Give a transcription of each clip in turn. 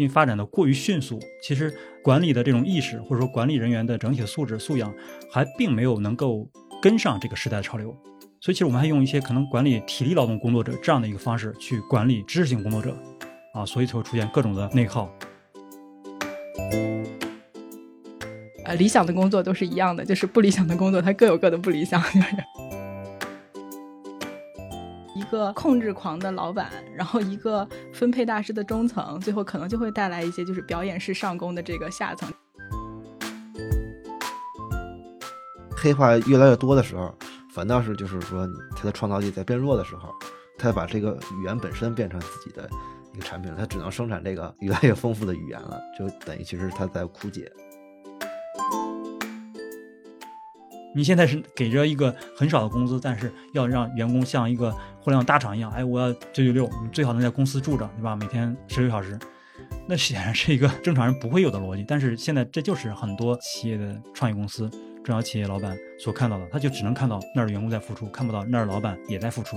因为发展的过于迅速，其实管理的这种意识或者说管理人员的整体素质素养还并没有能够跟上这个时代潮流。所以，其实我们还用一些可能管理体力劳动工作者这样的一个方式去管理知识性工作者，啊，所以才会出现各种的内耗。呃，理想的工作都是一样的，就是不理想的工作它各有各的不理想。个 控制狂的老板，然后一个分配大师的中层，最后可能就会带来一些就是表演式上攻的这个下层。黑化越来越多的时候。反倒是就是说，他的创造力在变弱的时候，他把这个语言本身变成自己的一个产品，他只能生产这个越来越丰富的语言了，就等于其实他在枯竭。你现在是给着一个很少的工资，但是要让员工像一个互联网大厂一样，哎，我要九九六，你最好能在公司住着，对吧？每天十六小时，那显然是一个正常人不会有的逻辑。但是现在这就是很多企业的创业公司。中小企业老板所看到的，他就只能看到那儿的员工在付出，看不到那儿老板也在付出。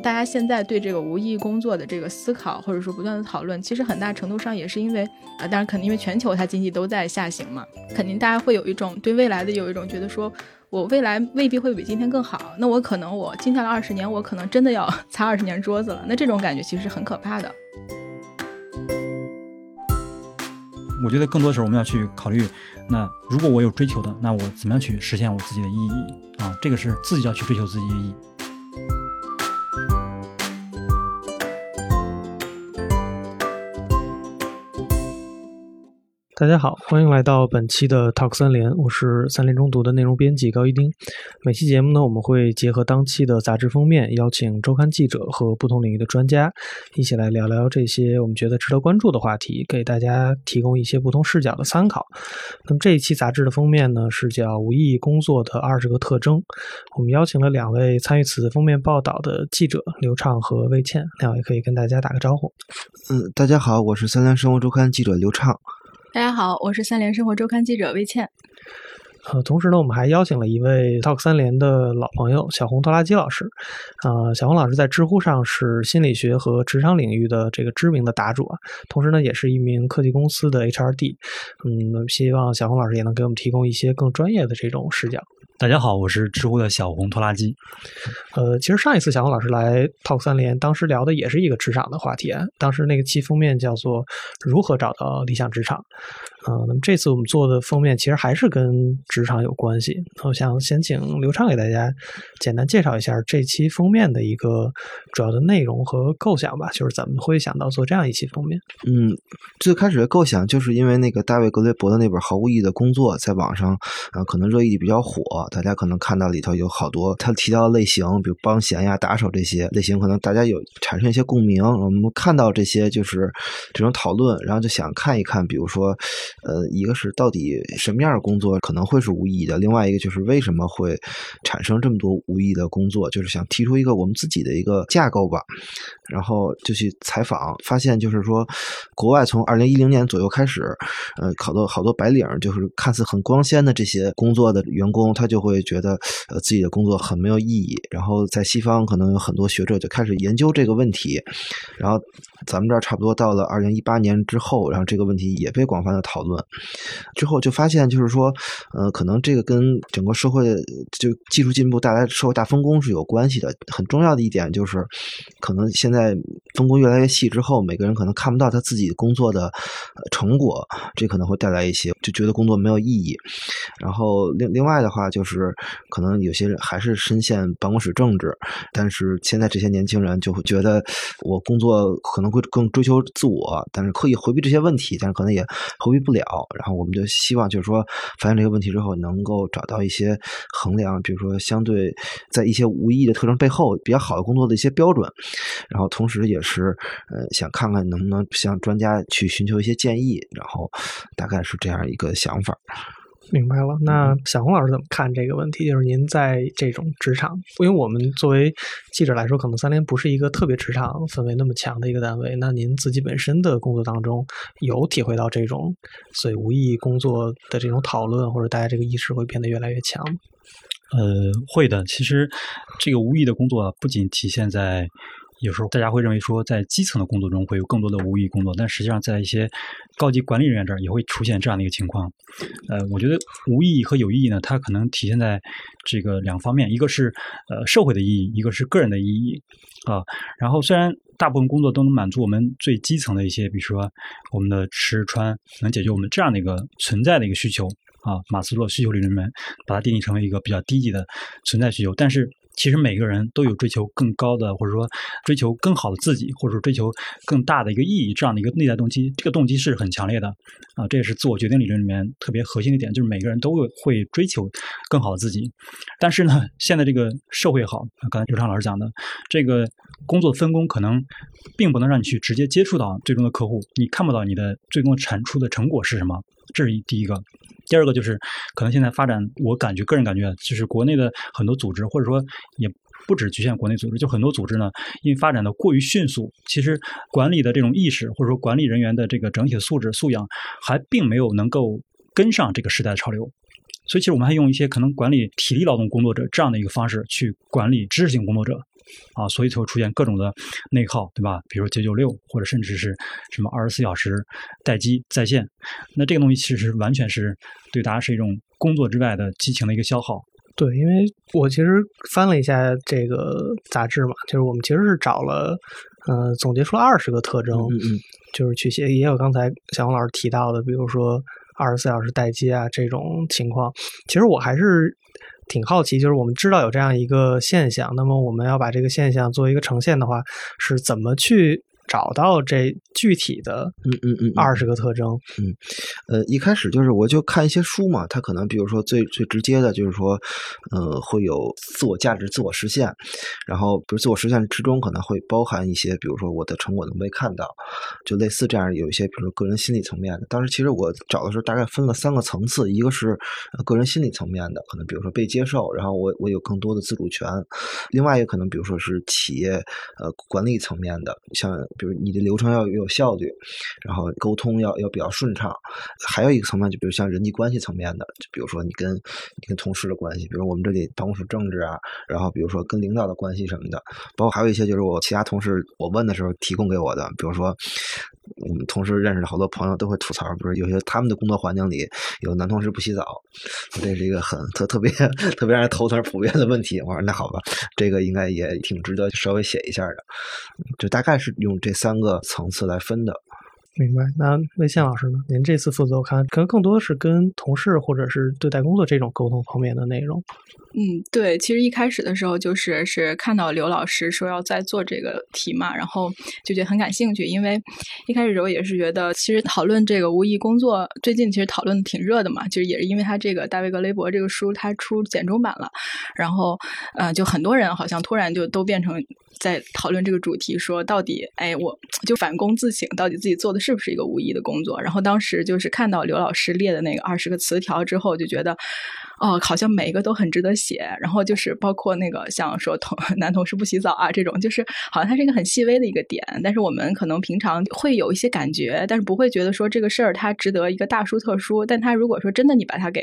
大家现在对这个无意义工作的这个思考，或者说不断的讨论，其实很大程度上也是因为啊，当然肯定因为全球它经济都在下行嘛，肯定大家会有一种对未来的有一种觉得说，我未来未必会比今天更好，那我可能我接下来二十年，我可能真的要 擦二十年桌子了，那这种感觉其实是很可怕的。我觉得更多的时候我们要去考虑，那如果我有追求的，那我怎么样去实现我自己的意义啊？这个是自己要去追求自己的意义。大家好，欢迎来到本期的 Talk 三联，我是三联中读的内容编辑高一丁。每期节目呢，我们会结合当期的杂志封面，邀请周刊记者和不同领域的专家，一起来聊聊这些我们觉得值得关注的话题，给大家提供一些不同视角的参考。那么这一期杂志的封面呢，是叫《无意义工作的二十个特征》。我们邀请了两位参与此次封面报道的记者刘畅和魏倩，两位可以跟大家打个招呼。嗯，大家好，我是三联生活周刊记者刘畅。大家好，我是三联生活周刊记者魏倩。呃，同时呢，我们还邀请了一位 Talk 三联的老朋友小红拖拉机老师。啊，小红老师在知乎上是心理学和职场领域的这个知名的答主啊，同时呢，也是一名科技公司的 HRD。嗯，希望小红老师也能给我们提供一些更专业的这种视角。大家好，我是知乎的小红拖拉机。呃，其实上一次小红老师来 Talk 三联，当时聊的也是一个职场的话题啊。当时那个期封面叫做“如何找到理想职场”。嗯，那么这次我们做的封面其实还是跟职场有关系。我想先请刘畅给大家简单介绍一下这期封面的一个主要的内容和构想吧，就是怎么会想到做这样一期封面？嗯，最开始的构想就是因为那个大卫格雷伯的那本《毫无意义的工作》在网上啊，可能热议比较火。大家可能看到里头有好多他提到的类型，比如帮闲呀、打手这些类型，可能大家有产生一些共鸣。我们看到这些就是这种讨论，然后就想看一看，比如说，呃，一个是到底什么样的工作可能会是无意义的，另外一个就是为什么会产生这么多无意义的工作，就是想提出一个我们自己的一个架构吧。然后就去采访，发现就是说，国外从二零一零年左右开始，呃，好多好多白领就是看似很光鲜的这些工作的员工，他就。就会觉得，呃，自己的工作很没有意义。然后在西方，可能有很多学者就开始研究这个问题。然后咱们这儿差不多到了二零一八年之后，然后这个问题也被广泛的讨论。之后就发现，就是说，呃，可能这个跟整个社会就技术进步带来社会大分工是有关系的。很重要的一点就是，可能现在分工越来越细之后，每个人可能看不到他自己工作的成果，这可能会带来一些就觉得工作没有意义。然后另另外的话就是。是，可能有些人还是深陷办公室政治，但是现在这些年轻人就会觉得，我工作可能会更追求自我，但是刻意回避这些问题，但是可能也回避不了。然后我们就希望，就是说，发现这个问题之后，能够找到一些衡量，比如说相对在一些无意义的特征背后比较好的工作的一些标准。然后同时也是，呃，想看看能不能向专家去寻求一些建议。然后大概是这样一个想法。明白了，那小红老师怎么看这个问题？就是您在这种职场，因为我们作为记者来说，可能三联不是一个特别职场氛围那么强的一个单位。那您自己本身的工作当中，有体会到这种所以无意义工作的这种讨论，或者大家这个意识会变得越来越强？呃，会的。其实这个无意义的工作不仅体现在有时候大家会认为说，在基层的工作中会有更多的无意义工作，但实际上在一些高级管理人员这儿也会出现这样的一个情况。呃，我觉得无意义和有意义呢，它可能体现在这个两方面，一个是呃社会的意义，一个是个人的意义啊。然后虽然大部分工作都能满足我们最基层的一些，比如说我们的吃穿，能解决我们这样的一个存在的一个需求啊。马斯洛需求理论里面把它定义成为一个比较低级的存在需求，但是。其实每个人都有追求更高的，或者说追求更好的自己，或者说追求更大的一个意义这样的一个内在动机。这个动机是很强烈的啊，这也是自我决定理论里面特别核心的一点，就是每个人都会会追求更好的自己。但是呢，现在这个社会好，刚才刘畅老师讲的，这个工作分工可能并不能让你去直接接触到最终的客户，你看不到你的最终产出的成果是什么。这是第一个。第二个就是，可能现在发展，我感觉个人感觉，就是国内的很多组织，或者说也不止局限国内组织，就很多组织呢，因为发展的过于迅速，其实管理的这种意识，或者说管理人员的这个整体的素质素养，还并没有能够跟上这个时代的潮流。所以，其实我们还用一些可能管理体力劳动工作者这样的一个方式去管理知识性工作者。啊，所以就会出现各种的内耗，对吧？比如九九六，或者甚至是什么二十四小时待机在线，那这个东西其实完全是对大家是一种工作之外的激情的一个消耗。对，因为我其实翻了一下这个杂志嘛，就是我们其实是找了，呃，总结出了二十个特征，嗯嗯，就是去写，也有刚才小红老师提到的，比如说二十四小时待机啊这种情况。其实我还是。挺好奇，就是我们知道有这样一个现象，那么我们要把这个现象做一个呈现的话，是怎么去？找到这具体的嗯嗯嗯二十个特征，嗯，呃，一开始就是我就看一些书嘛，它可能比如说最最直接的就是说，呃，会有自我价值、自我实现，然后比如自我实现之中可能会包含一些，比如说我的成果能被看到，就类似这样有一些，比如说个人心理层面的。当时其实我找的时候大概分了三个层次，一个是个人心理层面的，可能比如说被接受，然后我我有更多的自主权；另外一个可能比如说是企业呃管理层面的，像。比如你的流程要有效率，然后沟通要要比较顺畅，还有一个层面就比如像人际关系层面的，就比如说你跟你跟同事的关系，比如我们这里办公室政治啊，然后比如说跟领导的关系什么的，包括还有一些就是我其他同事我问的时候提供给我的，比如说我们同事认识的好多朋友都会吐槽，不是有些他们的工作环境里有男同事不洗澡，这是一个很特特别特别让人头疼普遍的问题。我说那好吧，这个应该也挺值得稍微写一下的，就大概是用这。这三个层次来分的，明白。那魏宪老师呢？您这次负责，我看可能更多的是跟同事或者是对待工作这种沟通方面的内容。嗯，对，其实一开始的时候就是是看到刘老师说要再做这个题嘛，然后就觉得很感兴趣，因为一开始的时候也是觉得，其实讨论这个无意工作，最近其实讨论挺热的嘛，其实也是因为他这个大卫格雷伯这个书他出简中版了，然后呃，就很多人好像突然就都变成。在讨论这个主题，说到底，哎，我就反躬自省，到底自己做的是不是一个无意义的工作？然后当时就是看到刘老师列的那个二十个词条之后，就觉得。哦，好像每一个都很值得写，然后就是包括那个像说同 男同事不洗澡啊这种，就是好像它是一个很细微的一个点，但是我们可能平常会有一些感觉，但是不会觉得说这个事儿它值得一个大书特书。但它如果说真的你把它给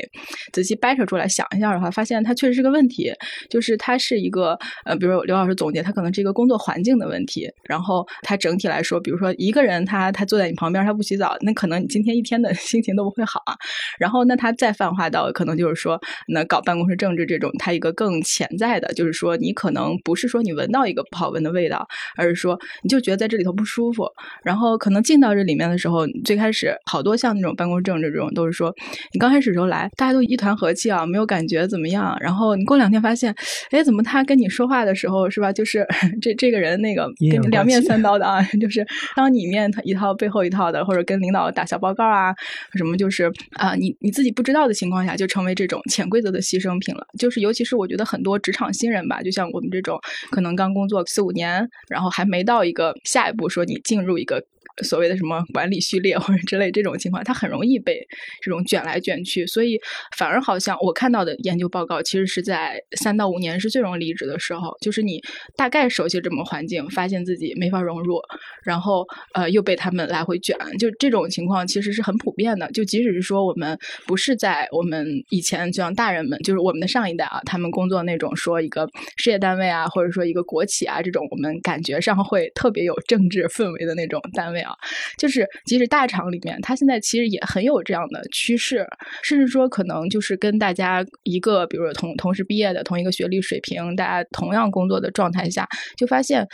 仔细掰扯出来想一下的话，发现它确实是个问题，就是它是一个呃，比如刘老师总结，它可能是一个工作环境的问题。然后它整体来说，比如说一个人他他坐在你旁边他不洗澡，那可能你今天一天的 心情都不会好啊。然后那他再泛化到可能就是说。那搞办公室政治这种，它一个更潜在的，就是说你可能不是说你闻到一个不好闻的味道，而是说你就觉得在这里头不舒服。然后可能进到这里面的时候，最开始好多像那种办公室政治这种，都是说你刚开始时候来，大家都一团和气啊，没有感觉怎么样。然后你过两天发现，哎，怎么他跟你说话的时候是吧？就是 这这个人那个跟你两面三刀的啊，就是当你面他一套背后一套的，或者跟领导打小报告啊，什么就是啊，你你自己不知道的情况下，就成为这种潜规则。的牺牲品了，就是尤其是我觉得很多职场新人吧，就像我们这种可能刚工作四五年，然后还没到一个下一步，说你进入一个所谓的什么管理序列或者之类这种情况，他很容易被这种卷来卷去，所以反而好像我看到的研究报告，其实是在三到五年是最容易离职的时候，就是你大概熟悉这么环境，发现自己没法融入，然后呃又被他们来回卷，就这种情况其实是很普遍的。就即使是说我们不是在我们以前就像大人们，就是我们的上一代啊，他们工作那种说一个事业单位啊，或者说一个国企啊这种，我们感觉上会特别有政治氛围的那种单位啊，就是即使大厂里面，它现在其实也很有这样的趋势，甚至说可能就是跟大家一个，比如说同同时毕业的同一个学历水平，大家同样工作的状态下，就发现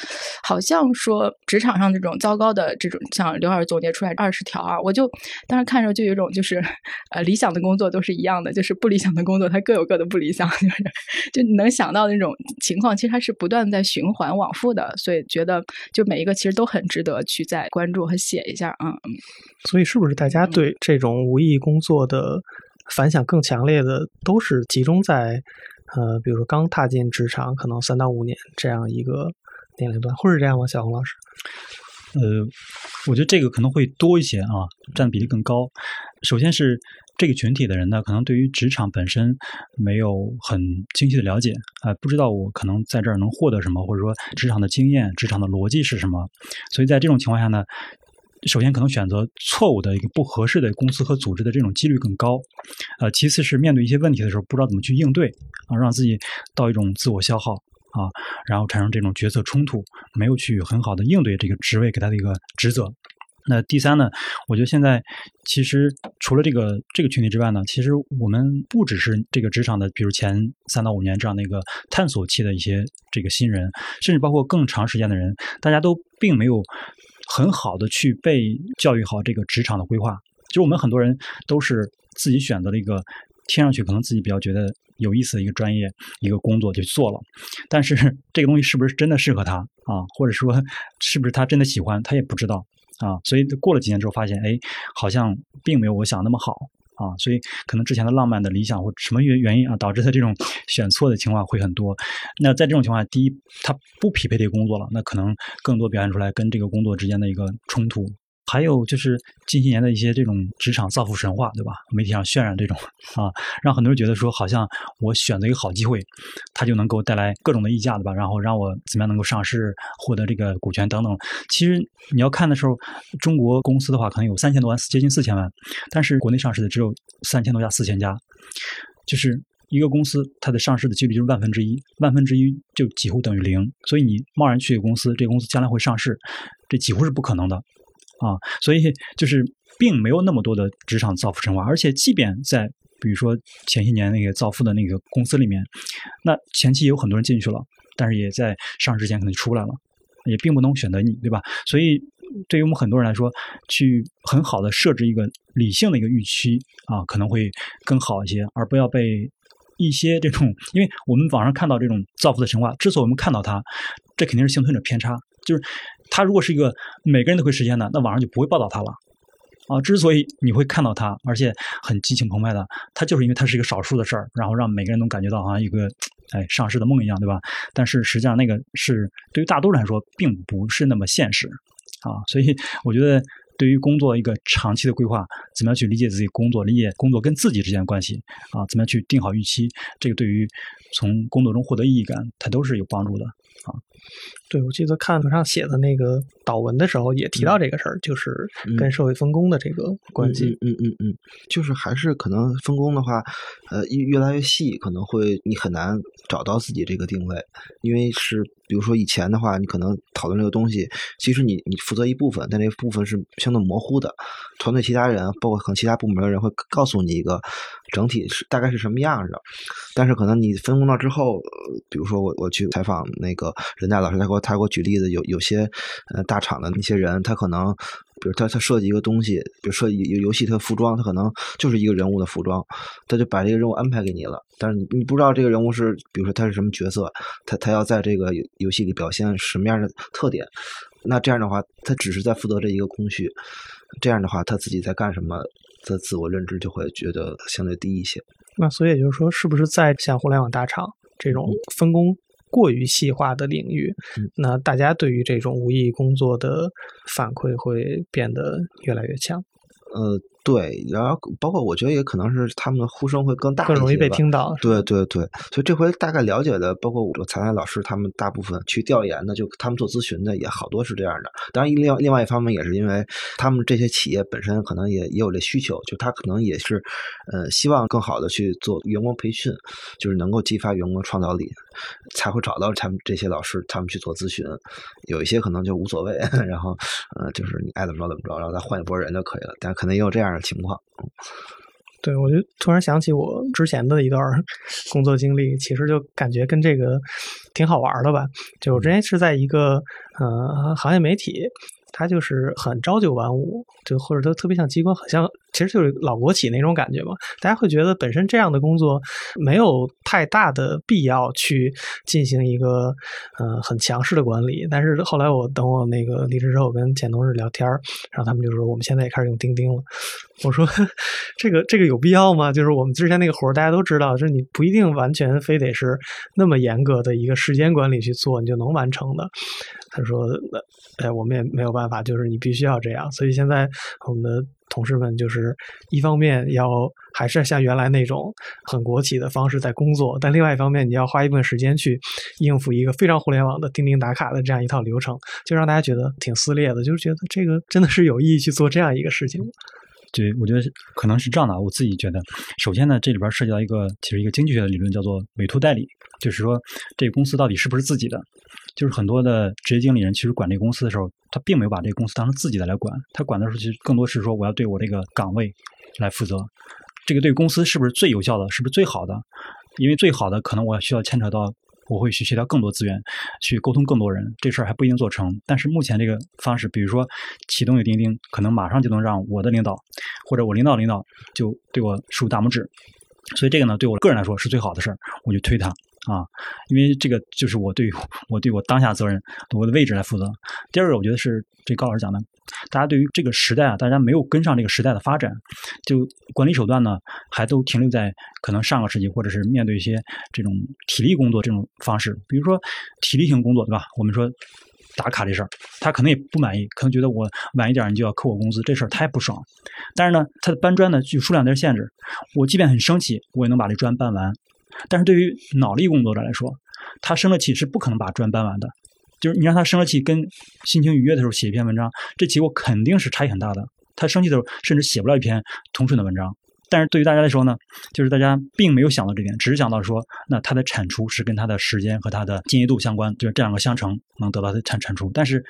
好像说职场上这种糟糕的这种，像刘老师总结出来二十条啊，我就当时看着就有一种就是呃理想的工作都是一样的，就是不理想的工作它各有各的不理想，就是就能想到那种情况，其实它是不断在循环往复的，所以觉得就每一个其实都很值得去再关注和写一下啊。嗯所以是不是大家对这种无意义工作的反响更强烈的，都是集中在呃，比如说刚踏进职场，可能三到五年这样一个年龄段，会是这样吗？小红老师？呃，我觉得这个可能会多一些啊，占比例更高。首先是这个群体的人呢，可能对于职场本身没有很清晰的了解，啊、不知道我可能在这儿能获得什么，或者说职场的经验、职场的逻辑是什么。所以在这种情况下呢，首先可能选择错误的一个不合适的公司和组织的这种几率更高。呃，其次是面对一些问题的时候，不知道怎么去应对啊，让自己到一种自我消耗。啊，然后产生这种决策冲突，没有去很好的应对这个职位给他的一个职责。那第三呢，我觉得现在其实除了这个这个群体之外呢，其实我们不只是这个职场的，比如前三到五年这样的一个探索期的一些这个新人，甚至包括更长时间的人，大家都并没有很好的去被教育好这个职场的规划。就是我们很多人都是自己选择了一个听上去可能自己比较觉得有意思的一个专业、一个工作就做了，但是这个东西是不是真的适合他啊？或者说是不是他真的喜欢，他也不知道啊。所以过了几年之后，发现哎，好像并没有我想那么好啊。所以可能之前的浪漫的理想或什么原原因啊，导致他这种选错的情况会很多。那在这种情况下，第一，他不匹配这个工作了，那可能更多表现出来跟这个工作之间的一个冲突。还有就是近些年的一些这种职场造富神话，对吧？媒体上渲染这种啊，让很多人觉得说，好像我选择一个好机会，它就能够带来各种的溢价，对吧？然后让我怎么样能够上市，获得这个股权等等。其实你要看的时候，中国公司的话可能有三千多万，接近四千万，但是国内上市的只有三千多家、四千家，就是一个公司它的上市的几率就是万分之一，万分之一就几乎等于零。所以你贸然去一个公司，这个公司将来会上市，这几乎是不可能的。啊，所以就是并没有那么多的职场造富神话，而且即便在比如说前些年那个造富的那个公司里面，那前期有很多人进去了，但是也在上市之前可能就出来了，也并不能选择你，对吧？所以对于我们很多人来说，去很好的设置一个理性的一个预期啊，可能会更好一些，而不要被一些这种，因为我们网上看到这种造富的神话，之所以我们看到它，这肯定是幸存者偏差，就是。他如果是一个每个人都会实现的，那网上就不会报道他了，啊，之所以你会看到他，而且很激情澎湃的，他就是因为他是一个少数的事儿，然后让每个人都感觉到好像一个哎上市的梦一样，对吧？但是实际上那个是对于大多数人来说并不是那么现实，啊，所以我觉得对于工作一个长期的规划，怎么样去理解自己工作，理解工作跟自己之间的关系，啊，怎么样去定好预期，这个对于从工作中获得意义感，它都是有帮助的，啊。对，我记得看文上写的那个导文的时候，也提到这个事儿，就是跟社会分工的这个关系。嗯嗯嗯，就是还是可能分工的话，呃，越越来越细，可能会你很难找到自己这个定位，因为是比如说以前的话，你可能讨论这个东西，其实你你负责一部分，但这部分是相对模糊的，团队其他人包括可能其他部门的人会告诉你一个整体是大概是什么样的，但是可能你分工到之后，比如说我我去采访那个。人大老师他给我他给我举例子，有有些呃大厂的那些人，他可能比如他他设计一个东西，比如设计游游戏他服装，他可能就是一个人物的服装，他就把这个任务安排给你了。但是你你不知道这个人物是，比如说他是什么角色，他他要在这个游戏里表现什么样的特点，那这样的话，他只是在负责这一个工序，这样的话他自己在干什么，的自我认知就会觉得相对低一些。那所以也就是说，是不是在像互联网大厂这种分工？过于细化的领域，嗯那大家对于这种无意义工作的反馈会变得越来越强，呃，对，然后包括我觉得也可能是他们的呼声会更大更容易被听到。对对对，所以这回大概了解的，包括我采采老师他们大部分去调研的，就他们做咨询的也好多是这样的。当然，另另外一方面也是因为他们这些企业本身可能也也有这需求，就他可能也是呃希望更好的去做员工培训，就是能够激发员工创造力，才会找到他们这些老师他们去做咨询。有一些可能就无所谓，然后呃就是你爱怎么着怎么着，然后再换一波人就可以了。但可能也有这样的情况。对，我就突然想起我之前的一段工作经历，其实就感觉跟这个挺好玩的吧。就我之前是在一个呃行业媒体，它就是很朝九晚五，就或者它特别像机关，很像其实就是老国企那种感觉嘛。大家会觉得本身这样的工作没有太大的必要去进行一个呃很强势的管理。但是后来我等我那个离职之后，我跟前同事聊天儿，然后他们就说我们现在也开始用钉钉了。我说 这个这个有必要吗？就是我们之前那个活儿，大家都知道，就是你不一定完全非得是那么严格的一个时间管理去做，你就能完成的。他说：“哎，我们也没有办办法，就是你必须要这样。所以现在我们的同事们就是一方面要还是像原来那种很国企的方式在工作，但另外一方面你要花一部分时间去应付一个非常互联网的钉钉打卡的这样一套流程，就让大家觉得挺撕裂的，就是觉得这个真的是有意义去做这样一个事情吗。”对，我觉得可能是这样的。我自己觉得，首先呢，这里边涉及到一个其实一个经济学的理论，叫做委托代理，就是说这个公司到底是不是自己的。就是很多的职业经理人其实管这个公司的时候，他并没有把这个公司当成自己的来管，他管的时候其实更多是说我要对我这个岗位来负责，这个对公司是不是最有效的，是不是最好的？因为最好的可能我需要牵扯到。我会去协调更多资源，去沟通更多人，这事儿还不一定做成。但是目前这个方式，比如说启动一个钉钉，可能马上就能让我的领导或者我领导领导就对我竖大拇指。所以这个呢，对我个人来说是最好的事儿，我就推他啊，因为这个就是我对我对我当下责任、我的位置来负责。第二个，我觉得是这高老师讲的，大家对于这个时代啊，大家没有跟上这个时代的发展，就管理手段呢，还都停留在可能上个世纪，或者是面对一些这种体力工作这种方式，比如说体力型工作，对吧？我们说。打卡这事儿，他可能也不满意，可能觉得我晚一点你就要扣我工资，这事儿他也不爽。但是呢，他的搬砖呢就数量在限制，我即便很生气，我也能把这砖搬完。但是对于脑力工作者来说，他生了气是不可能把砖搬完的。就是你让他生了气，跟心情愉悦的时候写一篇文章，这结果肯定是差异很大的。他生气的时候，甚至写不了一篇通顺的文章。但是对于大家来说呢，就是大家并没有想到这点，只是想到说，那他的产出是跟他的时间和他的精细度相关，就是这两个相乘能得到的产产出。但是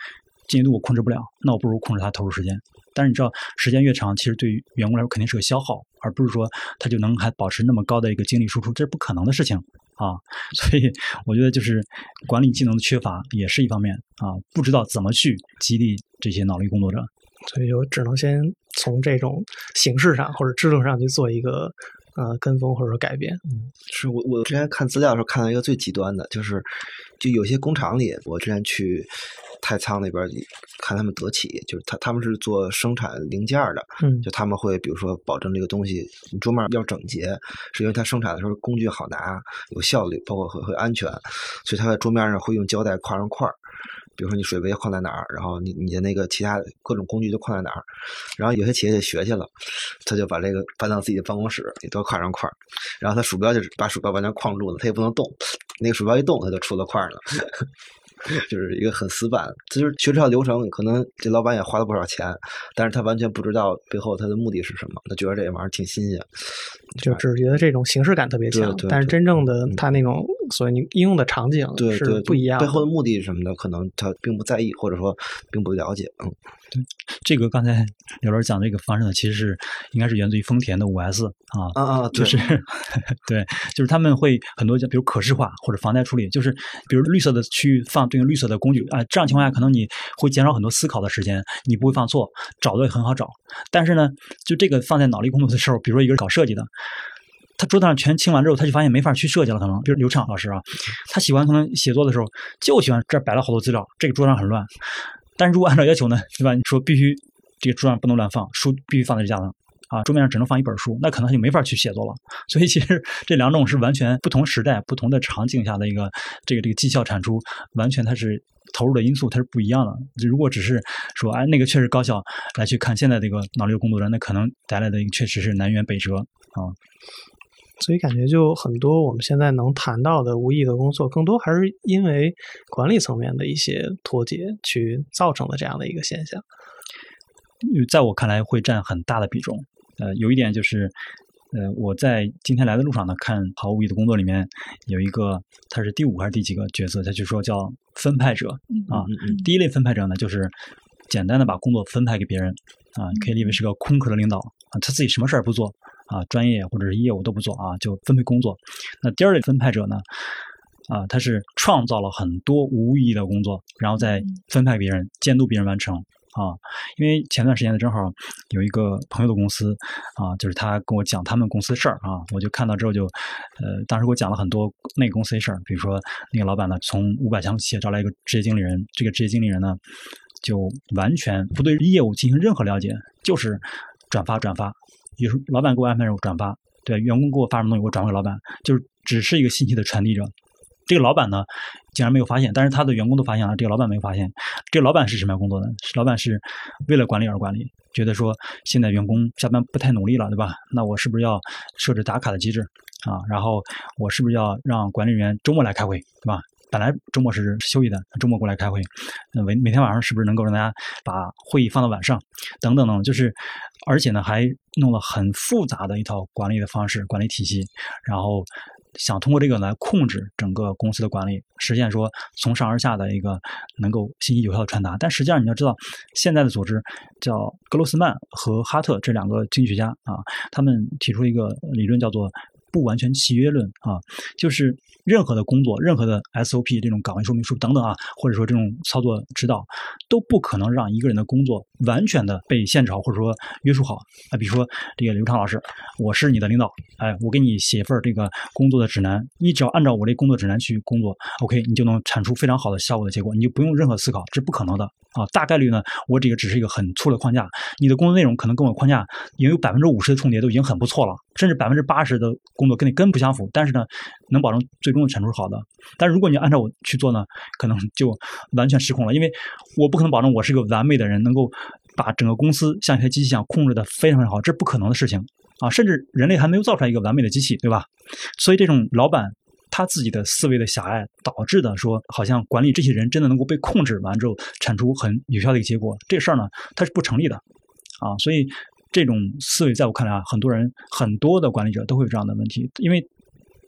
精细度我控制不了，那我不如控制它投入时间。但是你知道，时间越长，其实对于员工来说肯定是个消耗，而不是说他就能还保持那么高的一个精力输出，这是不可能的事情啊。所以我觉得就是管理技能的缺乏也是一方面啊，不知道怎么去激励这些脑力工作者。所以就只能先从这种形式上或者制度上去做一个呃跟风或者说改变。嗯，是我我之前看资料的时候看到一个最极端的，就是就有些工厂里，我之前去太仓那边看他们德企，就是他他们是做生产零件的，嗯就他们会比如说保证这个东西你桌面要整洁，是因为它生产的时候工具好拿、有效率，包括会会安全，所以它在桌面上会用胶带框上块儿。比如说你水杯框在哪儿，然后你你的那个其他各种工具都框在哪儿，然后有些企业就学去了，他就把这个搬到自己的办公室，也都框上块儿，然后他鼠标就是把鼠标完全框住了，他也不能动，那个鼠标一动，他就出了块儿了。就是一个很死板，其实学这套流程，可能这老板也花了不少钱，但是他完全不知道背后他的目的是什么，他觉得这玩意儿挺新鲜，就只是觉得这种形式感特别强，对对但是真正的它那种所谓你应用的场景是不一样的。背后的目的是什么的，可能他并不在意，或者说并不了解，嗯。对这个刚才刘老师讲这个方式呢，其实是应该是源自于丰田的五 S 啊，啊啊，对 就是对，就是他们会很多，比如可视化或者防呆处理，就是比如绿色的区域放对应绿色的工具啊，这样情况下可能你会减少很多思考的时间，你不会犯错，找的也很好找。但是呢，就这个放在脑力工作的时候，比如说一个人搞设计的。他桌子上全清完之后，他就发现没法去设计了。可能，比如刘畅老师啊，他喜欢可能写作的时候就喜欢这儿摆了好多资料，这个桌上很乱。但如果按照要求呢，对吧？你说必须这个桌上不能乱放，书必须放在这架子上啊，桌面上只能放一本书，那可能他就没法去写作了。所以其实这两种是完全不同时代、不同的场景下的一个这个这个绩效产出，完全它是投入的因素它是不一样的。如果只是说哎那个确实高效来去看现在这个脑力工作者，那可能带来的确实是南辕北辙啊。所以感觉就很多我们现在能谈到的无意义的工作，更多还是因为管理层面的一些脱节去造成的这样的一个现象。在我看来会占很大的比重。呃，有一点就是，呃，我在今天来的路上呢，看《毫无意义的工作》里面有一个，他是第五还是第几个角色？他就说叫分派者啊。第一类分派者呢，就是简单的把工作分派给别人啊，可以理解为是个空壳的领导啊，他自己什么事儿不做啊，专业或者是业务都不做啊，就分配工作。那第二类分派者呢，啊，他是创造了很多无意义的工作，然后再分派别人，监督别人完成。啊，因为前段时间呢，正好有一个朋友的公司啊，就是他跟我讲他们公司的事儿啊，我就看到之后就，呃，当时给我讲了很多那个公司的事儿，比如说那个老板呢，从五百强企业招来一个职业经理人，这个职业经理人呢，就完全不对业务进行任何了解，就是转发转发，有时候老板给我安排任务转发，对，员工给我发什么东西我转给老板，就是只是一个信息的传递者。这个老板呢，竟然没有发现，但是他的员工都发现了，这个老板没有发现。这个老板是什么样工作呢？老板是为了管理而管理，觉得说现在员工下班不太努力了，对吧？那我是不是要设置打卡的机制啊？然后我是不是要让管理员周末来开会，对吧？本来周末是休息的，周末过来开会，每每天晚上是不是能够让大家把会议放到晚上？等等等，就是而且呢，还弄了很复杂的一套管理的方式、管理体系，然后。想通过这个来控制整个公司的管理，实现说从上而下的一个能够信息有效的传达。但实际上你要知道，现在的组织叫格罗斯曼和哈特这两个经济学家啊，他们提出一个理论叫做。不完全契约论啊，就是任何的工作、任何的 SOP 这种岗位说明书等等啊，或者说这种操作指导，都不可能让一个人的工作完全的被限制好，或者说约束好啊。比如说这个刘畅老师，我是你的领导，哎，我给你写一份这个工作的指南，你只要按照我这工作指南去工作，OK，你就能产出非常好的效果的结果，你就不用任何思考，这不可能的。啊，大概率呢，我这个只是一个很粗的框架，你的工作内容可能跟我框架也有百分之五十的重叠，都已经很不错了，甚至百分之八十的工作跟你根不相符，但是呢，能保证最终的产出是好的。但如果你按照我去做呢，可能就完全失控了，因为我不可能保证我是一个完美的人，能够把整个公司像一台机器一样控制的非常非常好，这是不可能的事情啊！甚至人类还没有造出来一个完美的机器，对吧？所以这种老板。他自己的思维的狭隘导致的，说好像管理这些人真的能够被控制完之后产出很有效的一个结果，这事儿呢，它是不成立的，啊，所以这种思维在我看来啊，很多人很多的管理者都会有这样的问题，因为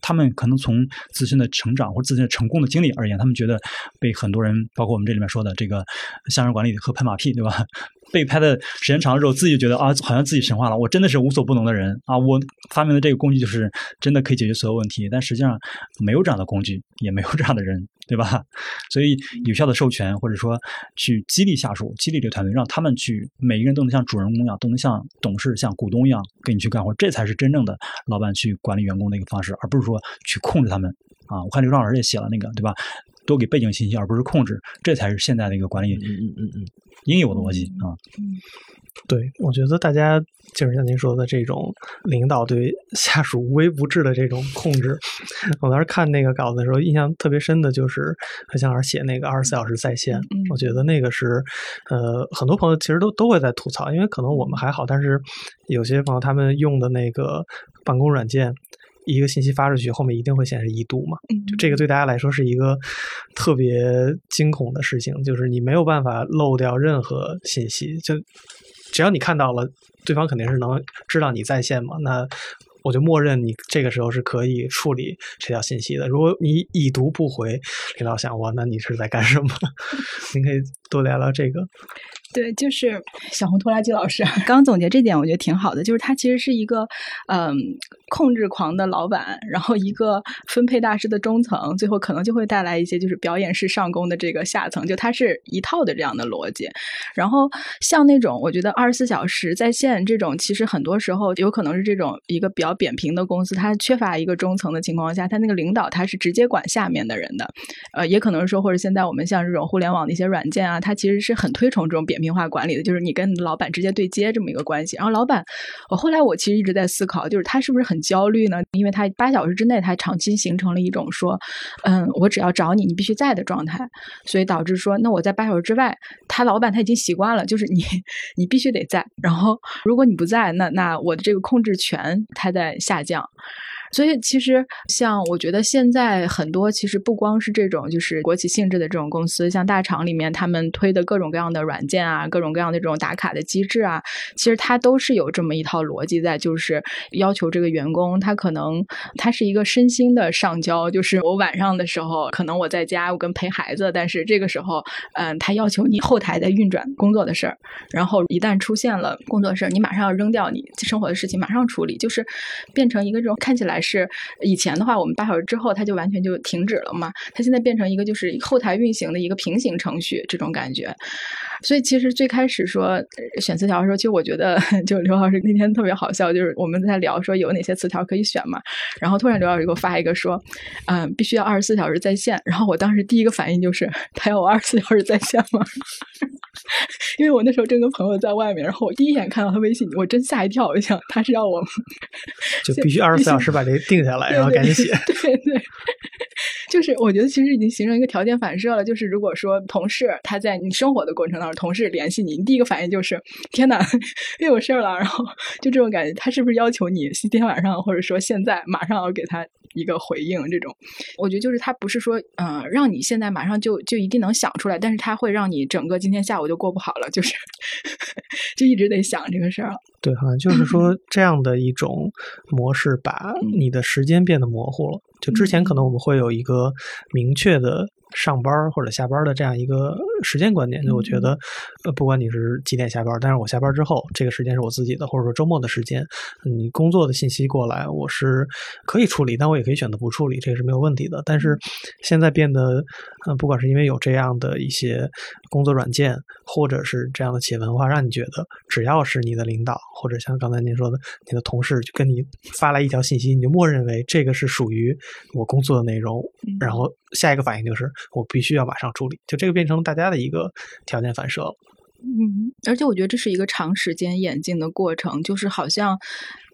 他们可能从自身的成长或者自身的成功的经历而言，他们觉得被很多人，包括我们这里面说的这个向上管理和拍马屁，对吧？被拍的时间长了之后，自己觉得啊，好像自己神话了。我真的是无所不能的人啊！我发明的这个工具就是真的可以解决所有问题。但实际上没有这样的工具，也没有这样的人，对吧？所以有效的授权，或者说去激励下属、激励这个团队，让他们去每一个人都能像主人公一样，都能像董事、像股东一样跟你去干活，这才是真正的老板去管理员工的一个方式，而不是说去控制他们啊！我看刘老师也写了那个，对吧？多给背景信息，而不是控制，这才是现在的一个管理。嗯嗯嗯嗯。应有的逻辑啊，对，我觉得大家就是像您说的这种领导对下属无微不至的这种控制。我当时看那个稿子的时候，印象特别深的就是何强老师写那个二十四小时在线，我觉得那个是呃，很多朋友其实都都会在吐槽，因为可能我们还好，但是有些朋友他们用的那个办公软件。一个信息发出去，后面一定会显示已读嘛？就这个对大家来说是一个特别惊恐的事情，就是你没有办法漏掉任何信息，就只要你看到了，对方肯定是能知道你在线嘛。那我就默认你这个时候是可以处理这条信息的。如果你已读不回，领导想我，那你是在干什么？您可以多聊聊这个。对，就是小红拖拉机老师刚总结这点，我觉得挺好的。就是他其实是一个嗯控制狂的老板，然后一个分配大师的中层，最后可能就会带来一些就是表演式上攻的这个下层，就它是一套的这样的逻辑。然后像那种我觉得二十四小时在线这种，其实很多时候有可能是这种一个比较扁平的公司，它缺乏一个中层的情况下，它那个领导他是直接管下面的人的。呃，也可能是说，或者现在我们像这种互联网的一些软件啊，它其实是很推崇这种扁。平化管理的，就是你跟老板直接对接这么一个关系。然后老板，我后来我其实一直在思考，就是他是不是很焦虑呢？因为他八小时之内，他长期形成了一种说，嗯，我只要找你，你必须在的状态，所以导致说，那我在八小时之外，他老板他已经习惯了，就是你 你必须得在，然后如果你不在，那那我的这个控制权它在下降。所以其实像我觉得现在很多其实不光是这种就是国企性质的这种公司，像大厂里面他们推的各种各样的软件啊，各种各样的这种打卡的机制啊，其实它都是有这么一套逻辑在，就是要求这个员工他可能他是一个身心的上交，就是我晚上的时候可能我在家我跟陪孩子，但是这个时候嗯，他要求你后台在运转工作的事儿，然后一旦出现了工作事儿，你马上要扔掉你生活的事情，马上处理，就是变成一个这种看起来。是以前的话，我们八小时之后它就完全就停止了嘛。它现在变成一个就是后台运行的一个平行程序这种感觉。所以其实最开始说选词条的时候，其实我觉得 就刘老师那天特别好笑，就是我们在聊说有哪些词条可以选嘛。然后突然刘老师给我发一个说，嗯，必须要二十四小时在线。然后我当时第一个反应就是 他要我二十四小时在线吗？因为我那时候正跟朋友在外面，然后我第一眼看到他微信，我真吓一跳，我就想他是要我就必须二十四小时把这定下来，然后赶紧写。对对，就是我觉得其实已经形成一个条件反射了。就是如果说同事他在你生活的过程当中，同事联系你，你第一个反应就是天哪，又有事儿了。然后就这种感觉，他是不是要求你今天晚上或者说现在马上要给他一个回应？这种，我觉得就是他不是说嗯让你现在马上就就一定能想出来，但是他会让你整个今天下午就过不好了，就是 就一直得想这个事儿。对，好像就是说这样的一种模式，把你的时间变得模糊了。就之前可能我们会有一个明确的。上班或者下班的这样一个时间观念，就我觉得，呃，不管你是几点下班，但是我下班之后，这个时间是我自己的，或者说周末的时间，你工作的信息过来，我是可以处理，但我也可以选择不处理，这个是没有问题的。但是现在变得，嗯，不管是因为有这样的一些工作软件，或者是这样的企业文化，让你觉得只要是你的领导，或者像刚才您说的，你的同事就跟你发来一条信息，你就默认为这个是属于我工作的内容，然后下一个反应就是。我必须要马上处理，就这个变成大家的一个条件反射了。嗯，而且我觉得这是一个长时间演进的过程，就是好像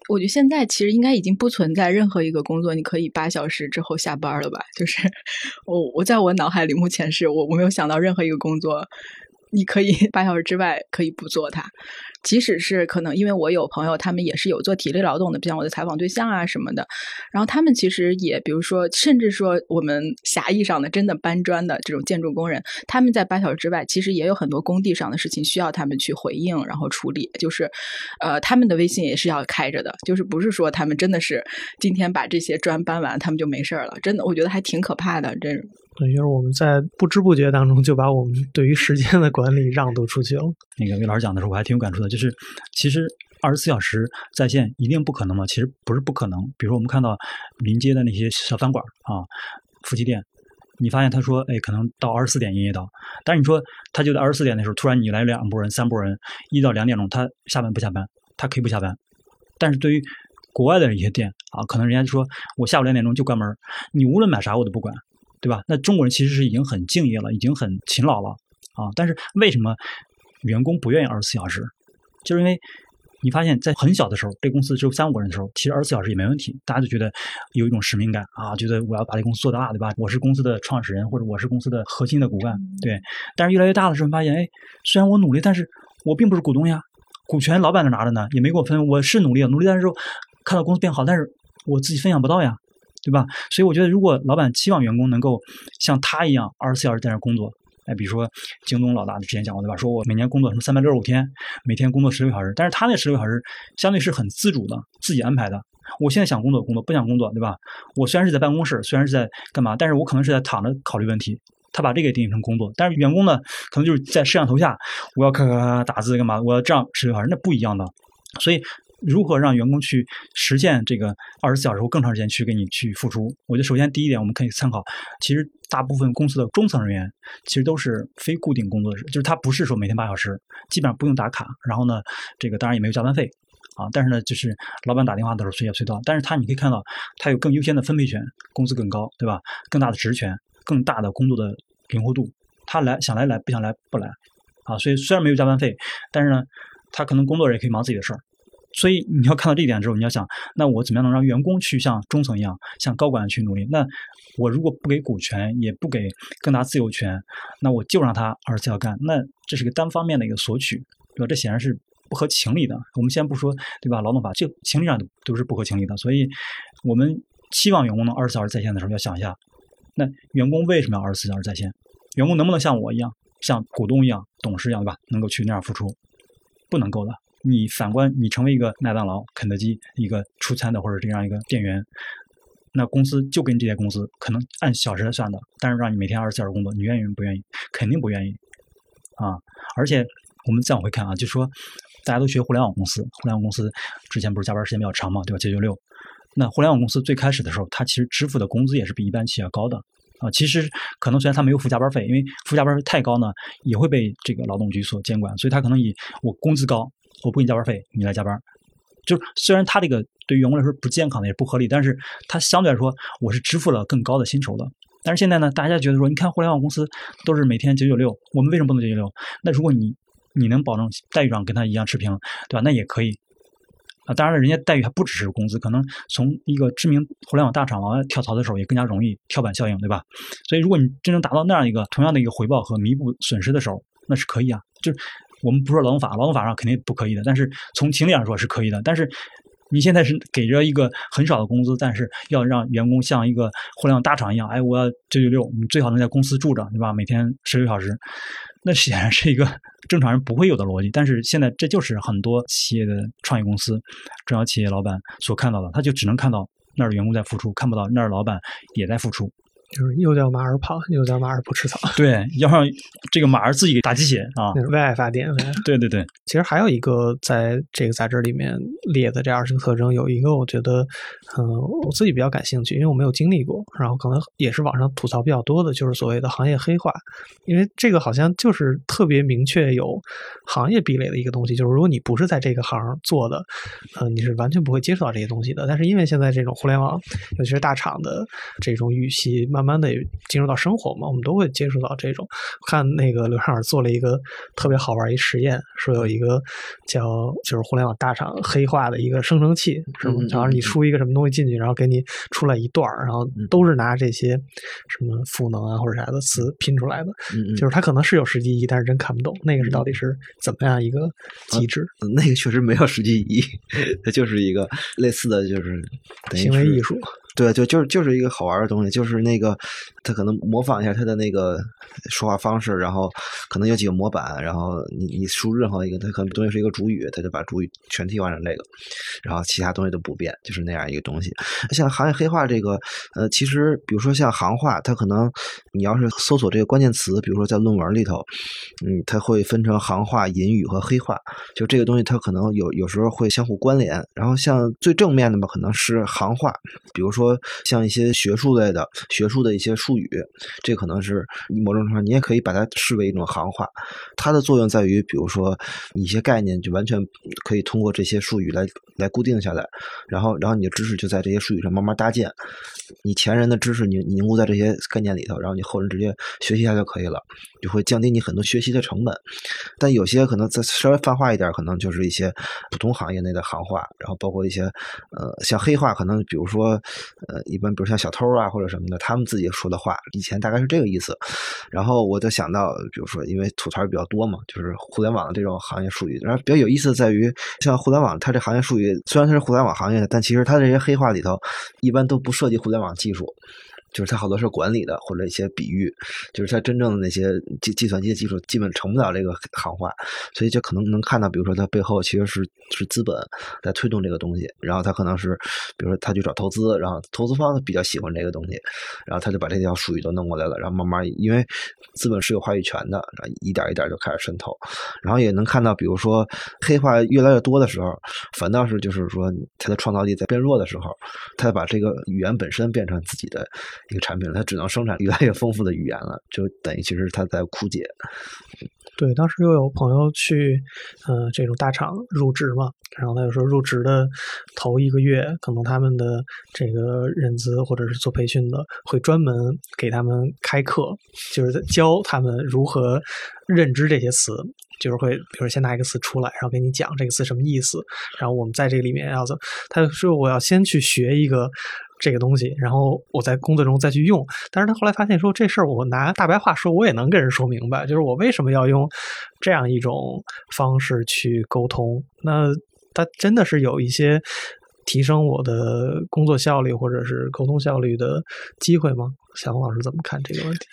我觉得现在其实应该已经不存在任何一个工作你可以八小时之后下班了吧？就是 我我在我脑海里目前是我我没有想到任何一个工作你可以 八小时之外可以不做它。即使是可能，因为我有朋友，他们也是有做体力劳动的，比像我的采访对象啊什么的。然后他们其实也，比如说，甚至说我们狭义上的真的搬砖的这种建筑工人，他们在八小时之外，其实也有很多工地上的事情需要他们去回应，然后处理。就是，呃，他们的微信也是要开着的，就是不是说他们真的是今天把这些砖搬完，他们就没事儿了。真的，我觉得还挺可怕的。这对，就是我们在不知不觉当中就把我们对于时间的管理让渡出去了。那个魏老师讲的时候，我还挺有感触的。就是其实二十四小时在线一定不可能吗？其实不是不可能。比如说我们看到临街的那些小饭馆啊、夫妻店，你发现他说，哎，可能到二十四点营业到，但是你说他就在二十四点的时候，突然你来两拨人、三拨人，一到两点钟他下班不下班？他可以不下班。但是对于国外的一些店啊，可能人家就说我下午两点钟就关门，你无论买啥我都不管。对吧？那中国人其实是已经很敬业了，已经很勤劳了啊。但是为什么员工不愿意二十四小时？就是因为你发现，在很小的时候，这公司只有三五个人的时候，其实二十四小时也没问题。大家就觉得有一种使命感啊，觉得我要把这公司做大，对吧？我是公司的创始人，或者我是公司的核心的骨干，对。但是越来越大的时候，发现，哎，虽然我努力，但是我并不是股东呀，股权老板那拿着呢，也没给我分。我是努力，努力，但是看到公司变好，但是我自己分享不到呀。对吧？所以我觉得，如果老板期望员工能够像他一样二十四小时在那工作，哎，比如说京东老大之前讲过，对吧？说我每年工作什么三百六十五天，每天工作十六小时，但是他那十六小时相对是很自主的，自己安排的。我现在想工作工作，不想工作，对吧？我虽然是在办公室，虽然是在干嘛，但是我可能是在躺着考虑问题。他把这个定义成工作，但是员工呢，可能就是在摄像头下，我要咔咔咔打字干嘛？我要这样十六小时，那不一样的。所以。如何让员工去实现这个二十四小时或更长时间去给你去付出？我觉得首先第一点，我们可以参考，其实大部分公司的中层人员其实都是非固定工作日，就是他不是说每天八小时，基本上不用打卡，然后呢，这个当然也没有加班费啊，但是呢，就是老板打电话的时候随叫随到，但是他你可以看到，他有更优先的分配权，工资更高，对吧？更大的职权，更大的工作的灵活度，他来想来来，不想来不来。啊，所以虽然没有加班费，但是呢，他可能工作人也可以忙自己的事儿。所以你要看到这一点之后，你要想，那我怎么样能让员工去像中层一样，像高管去努力？那我如果不给股权，也不给更大自由权，那我就让他二十四小时干，那这是个单方面的一个索取，对吧？这显然是不合情理的。我们先不说，对吧？劳动法就情理上都是不合情理的。所以，我们期望员工能二十四小时在线的时候，要想一下，那员工为什么要二十四小时在线？员工能不能像我一样，像股东一样、董事一样，对吧？能够去那样付出？不能够的。你反观，你成为一个麦当劳、肯德基一个出餐的或者这样一个店员，那公司就跟这些公司，可能按小时来算的，但是让你每天二十四小时工作，你愿意不愿意？肯定不愿意啊！而且我们再往回看啊，就说大家都学互联网公司，互联网公司之前不是加班时间比较长嘛，对吧？九九六。那互联网公司最开始的时候，它其实支付的工资也是比一般企业高的啊。其实可能虽然它没有付加班费，因为付加班费太高呢，也会被这个劳动局所监管，所以它可能以我工资高。我不给你加班费，你来加班，就是虽然他这个对员工来说不健康的也不合理，但是他相对来说我是支付了更高的薪酬的。但是现在呢，大家觉得说，你看互联网公司都是每天九九六，我们为什么不能九九六？那如果你你能保证待遇上跟他一样持平，对吧？那也可以啊。当然了，人家待遇还不只是工资，可能从一个知名互联网大厂往外跳槽的时候也更加容易，跳板效应，对吧？所以如果你真正达到那样一个同样的一个回报和弥补损失的时候，那是可以啊，就是。我们不说劳动法，劳动法上肯定不可以的，但是从情理上说是可以的。但是你现在是给着一个很少的工资，但是要让员工像一个互联网大厂一样，哎，我要九九六，你最好能在公司住着，对吧？每天十六小时，那显然是一个 正常人不会有的逻辑。但是现在这就是很多企业的创业公司、中小企业老板所看到的，他就只能看到那儿员工在付出，看不到那儿老板也在付出。就是又叫马儿跑，又叫马儿不吃草。对，要让这个马儿自己打鸡血啊，为爱发电。对对对，其实还有一个在这个杂志里面列的这二十个特征，有一个我觉得，嗯，我自己比较感兴趣，因为我没有经历过，然后可能也是网上吐槽比较多的，就是所谓的行业黑化。因为这个好像就是特别明确有行业壁垒的一个东西，就是如果你不是在这个行做的，嗯，你是完全不会接触到这些东西的。但是因为现在这种互联网，尤其是大厂的这种语系，慢。慢慢的也进入到生活嘛，我们都会接触到这种。看那个刘畅尔做了一个特别好玩一实验，说有一个叫就是互联网大厂黑化的一个生成器，是吗？然后你输一个什么东西进去，然后给你出来一段然后都是拿这些什么赋能啊或者啥的词拼出来的。就是它可能是有实际意义，但是真看不懂那个是到底是怎么样一个机制。那个确实没有实际意义，它就是一个类似的就是行为艺术。对，就就是就是一个好玩的东西，就是那个他可能模仿一下他的那个说话方式，然后可能有几个模板，然后你你输任何一个，他可能东西是一个主语，他就把主语全替换成这个，然后其他东西都不变，就是那样一个东西。像行业黑话这个，呃，其实比如说像行话，它可能你要是搜索这个关键词，比如说在论文里头，嗯，它会分成行话、隐语和黑话，就这个东西它可能有有时候会相互关联。然后像最正面的嘛，可能是行话，比如说。说像一些学术类的、学术的一些术语，这可能是某种程度上你也可以把它视为一种行话。它的作用在于，比如说一些概念就完全可以通过这些术语来来固定下来，然后然后你的知识就在这些术语上慢慢搭建。你前人的知识你凝固在这些概念里头，然后你后人直接学习一下就可以了，就会降低你很多学习的成本。但有些可能再稍微泛化一点，可能就是一些普通行业内的行话，然后包括一些呃像黑话，可能比如说。呃，一般比如像小偷啊或者什么的，他们自己说的话，以前大概是这个意思。然后我就想到，比如说，因为吐槽比较多嘛，就是互联网的这种行业术语。然后比较有意思的在于，像互联网，它这行业术语虽然它是互联网行业的，但其实它这些黑话里头，一般都不涉及互联网技术。就是它好多是管理的，或者一些比喻，就是它真正的那些计计算机的技术基本成不了这个行话，所以就可能能看到，比如说它背后其实是是资本在推动这个东西，然后它可能是，比如说他去找投资，然后投资方比较喜欢这个东西，然后他就把这条术语都弄过来了，然后慢慢因为资本是有话语权的，然后一点一点就开始渗透，然后也能看到，比如说黑话越来越多的时候，反倒是就是说它的创造力在变弱的时候，它把这个语言本身变成自己的。一个产品，它只能生产越来越丰富的语言了，就等于其实它在枯竭。对，当时又有朋友去，呃，这种大厂入职嘛，然后他就说入职的头一个月，可能他们的这个认资或者是做培训的，会专门给他们开课，就是教他们如何认知这些词，就是会，比如先拿一个词出来，然后给你讲这个词什么意思，然后我们在这个里面要怎，他就说我要先去学一个。这个东西，然后我在工作中再去用。但是他后来发现说，这事儿我拿大白话说，我也能跟人说明白。就是我为什么要用这样一种方式去沟通？那他真的是有一些提升我的工作效率或者是沟通效率的机会吗？小红老师怎么看这个问题？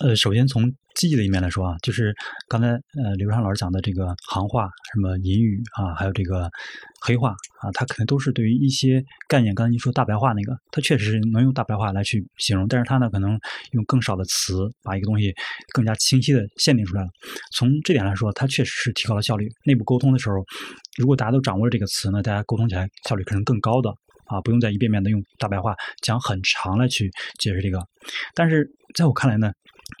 呃，首先从记忆的一面来说啊，就是刚才呃刘畅老师讲的这个行话，什么隐语啊，还有这个黑话啊，它可能都是对于一些概念。刚才您说大白话那个，它确实是能用大白话来去形容，但是它呢可能用更少的词，把一个东西更加清晰的限定出来了。从这点来说，它确实是提高了效率。内部沟通的时候，如果大家都掌握了这个词呢，大家沟通起来效率可能更高的啊，不用再一遍遍的用大白话讲很长来去解释这个。但是在我看来呢。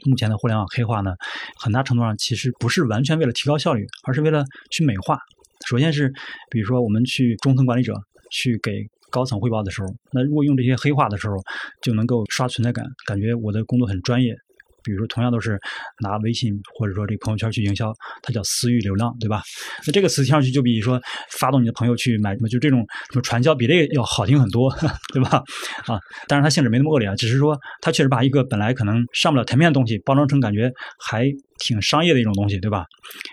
目前的互联网黑化呢，很大程度上其实不是完全为了提高效率，而是为了去美化。首先是，比如说我们去中层管理者去给高层汇报的时候，那如果用这些黑话的时候，就能够刷存在感，感觉我的工作很专业。比如说，同样都是拿微信或者说这朋友圈去营销，它叫私域流量，对吧？那这个词听上去就比说发动你的朋友去买什么，就这种什么传销，比这个要好听很多，对吧？啊，当然它性质没那么恶劣啊，只是说它确实把一个本来可能上不了台面的东西，包装成感觉还挺商业的一种东西，对吧？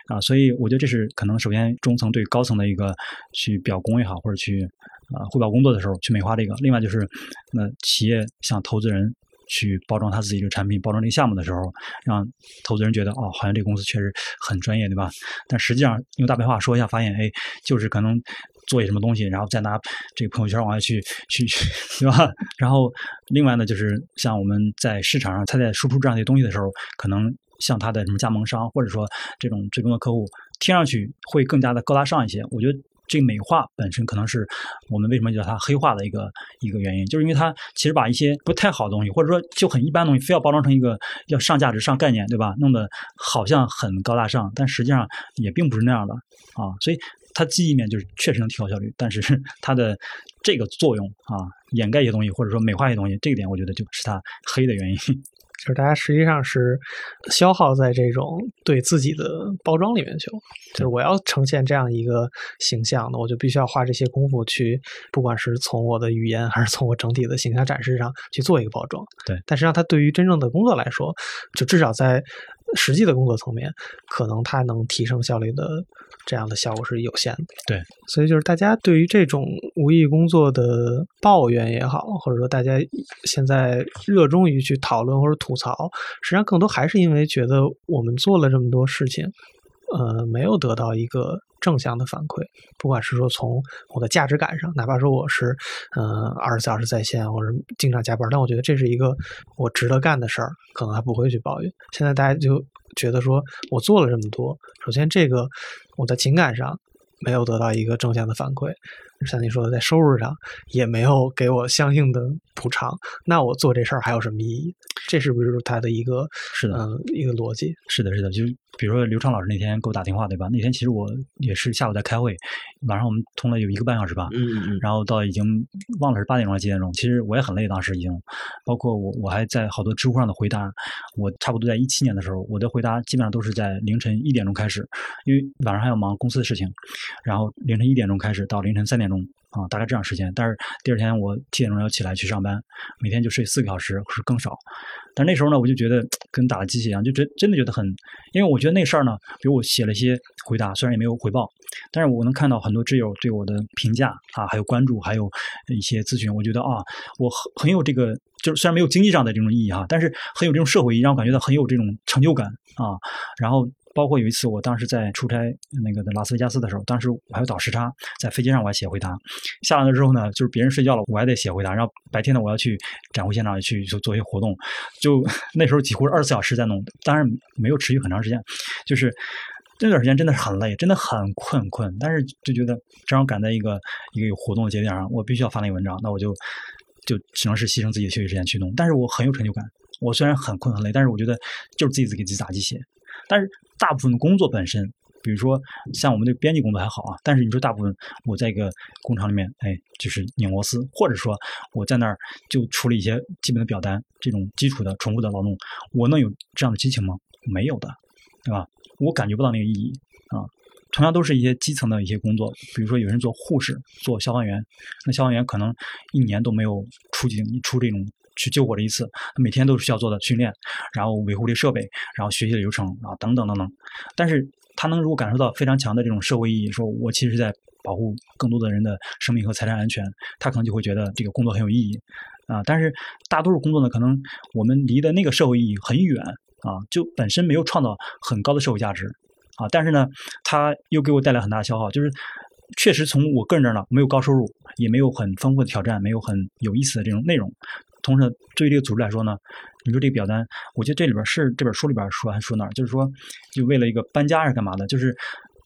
啊，所以我觉得这是可能首先中层对高层的一个去表功也好，或者去啊汇报工作的时候去美化这个。另外就是那企业向投资人。去包装他自己这个产品，包装这个项目的时候，让投资人觉得哦，好像这个公司确实很专业，对吧？但实际上用大白话说一下，发现哎，就是可能做一什么东西，然后再拿这个朋友圈往外去去，对吧？然后另外呢，就是像我们在市场上他在输出这样一些东西的时候，可能像他的什么加盟商，或者说这种最终的客户，听上去会更加的高大上一些。我觉得。这个美化本身可能是我们为什么叫它黑化的一个一个原因，就是因为它其实把一些不太好的东西，或者说就很一般东西，非要包装成一个要上价值、上概念，对吧？弄得好像很高大上，但实际上也并不是那样的啊。所以它记忆面就是确实能提高效率，但是 它的这个作用啊，掩盖一些东西，或者说美化一些东西，这个点我觉得就是它黑的原因。就是大家实际上是消耗在这种对自己的包装里面去了。就是我要呈现这样一个形象的，我就必须要花这些功夫去，不管是从我的语言还是从我整体的形象展示上去做一个包装。对，但实际上它对于真正的工作来说，就至少在实际的工作层面，可能它能提升效率的。这样的效果是有限的，对，所以就是大家对于这种无意义工作的抱怨也好，或者说大家现在热衷于去讨论或者吐槽，实际上更多还是因为觉得我们做了这么多事情，呃，没有得到一个正向的反馈，不管是说从我的价值感上，哪怕说我是呃二十四小时在线或者经常加班，但我觉得这是一个我值得干的事儿，可能还不会去抱怨。现在大家就。觉得说我做了这么多，首先这个我在情感上没有得到一个正向的反馈，像你说的，在收入上也没有给我相应的补偿，那我做这事儿还有什么意义？这是不是他的一个是的，嗯，一个逻辑？是的，是的，就。比如说刘畅老师那天给我打电话，对吧？那天其实我也是下午在开会，晚上我们通了有一个半小时吧。嗯嗯嗯。然后到已经忘了是八点钟还是几点钟，其实我也很累，当时已经，包括我我还在好多知乎上的回答，我差不多在一七年的时候，我的回答基本上都是在凌晨一点钟开始，因为晚上还要忙公司的事情，然后凌晨一点钟开始到凌晨三点钟啊，大概这样时间。但是第二天我七点钟要起来去上班，每天就睡四个小时是更少。但那时候呢，我就觉得跟打了鸡血一样，就真真的觉得很，因为我觉得那事儿呢，比如我写了一些回答，虽然也没有回报，但是我能看到很多挚友对我的评价啊，还有关注，还有一些咨询，我觉得啊，我很很有这个，就是虽然没有经济上的这种意义哈，但是很有这种社会意义，让我感觉到很有这种成就感啊，然后。包括有一次，我当时在出差那个在拉斯维加斯的时候，当时我还有倒时差，在飞机上我还写回答。下来了之后呢，就是别人睡觉了，我还得写回答。然后白天呢，我要去展会现场去做做一些活动，就 那时候几乎是二十四小时在弄。当然没有持续很长时间，就是那段时间真的是很累，真的很困困。但是就觉得正好赶在一个一个有活动的节点上，我必须要发那个文章，那我就就只能是牺牲自己的休息时间去弄。但是我很有成就感。我虽然很困很累，但是我觉得就是自己给自己打鸡血。但是大部分的工作本身，比如说像我们的编辑工作还好啊，但是你说大部分我在一个工厂里面，哎，就是拧螺丝，或者说我在那儿就处理一些基本的表单，这种基础的重复的劳动，我能有这样的激情吗？没有的，对吧？我感觉不到那个意义啊。同样都是一些基层的一些工作，比如说有人做护士、做消防员，那消防员可能一年都没有出警出这种去救火了一次，每天都是需要做的训练，然后维护这设备，然后学习的流程啊等等等等。但是他能如果感受到非常强的这种社会意义，说我其实是在保护更多的人的生命和财产安全，他可能就会觉得这个工作很有意义啊。但是大多数工作呢，可能我们离的那个社会意义很远啊，就本身没有创造很高的社会价值。啊，但是呢，他又给我带来很大的消耗，就是确实从我个人这儿呢，没有高收入，也没有很丰富的挑战，没有很有意思的这种内容。同时，对于这个组织来说呢，你说这个表单，我觉得这里边是这本书里边说还说哪儿，就是说，就为了一个搬家是干嘛的？就是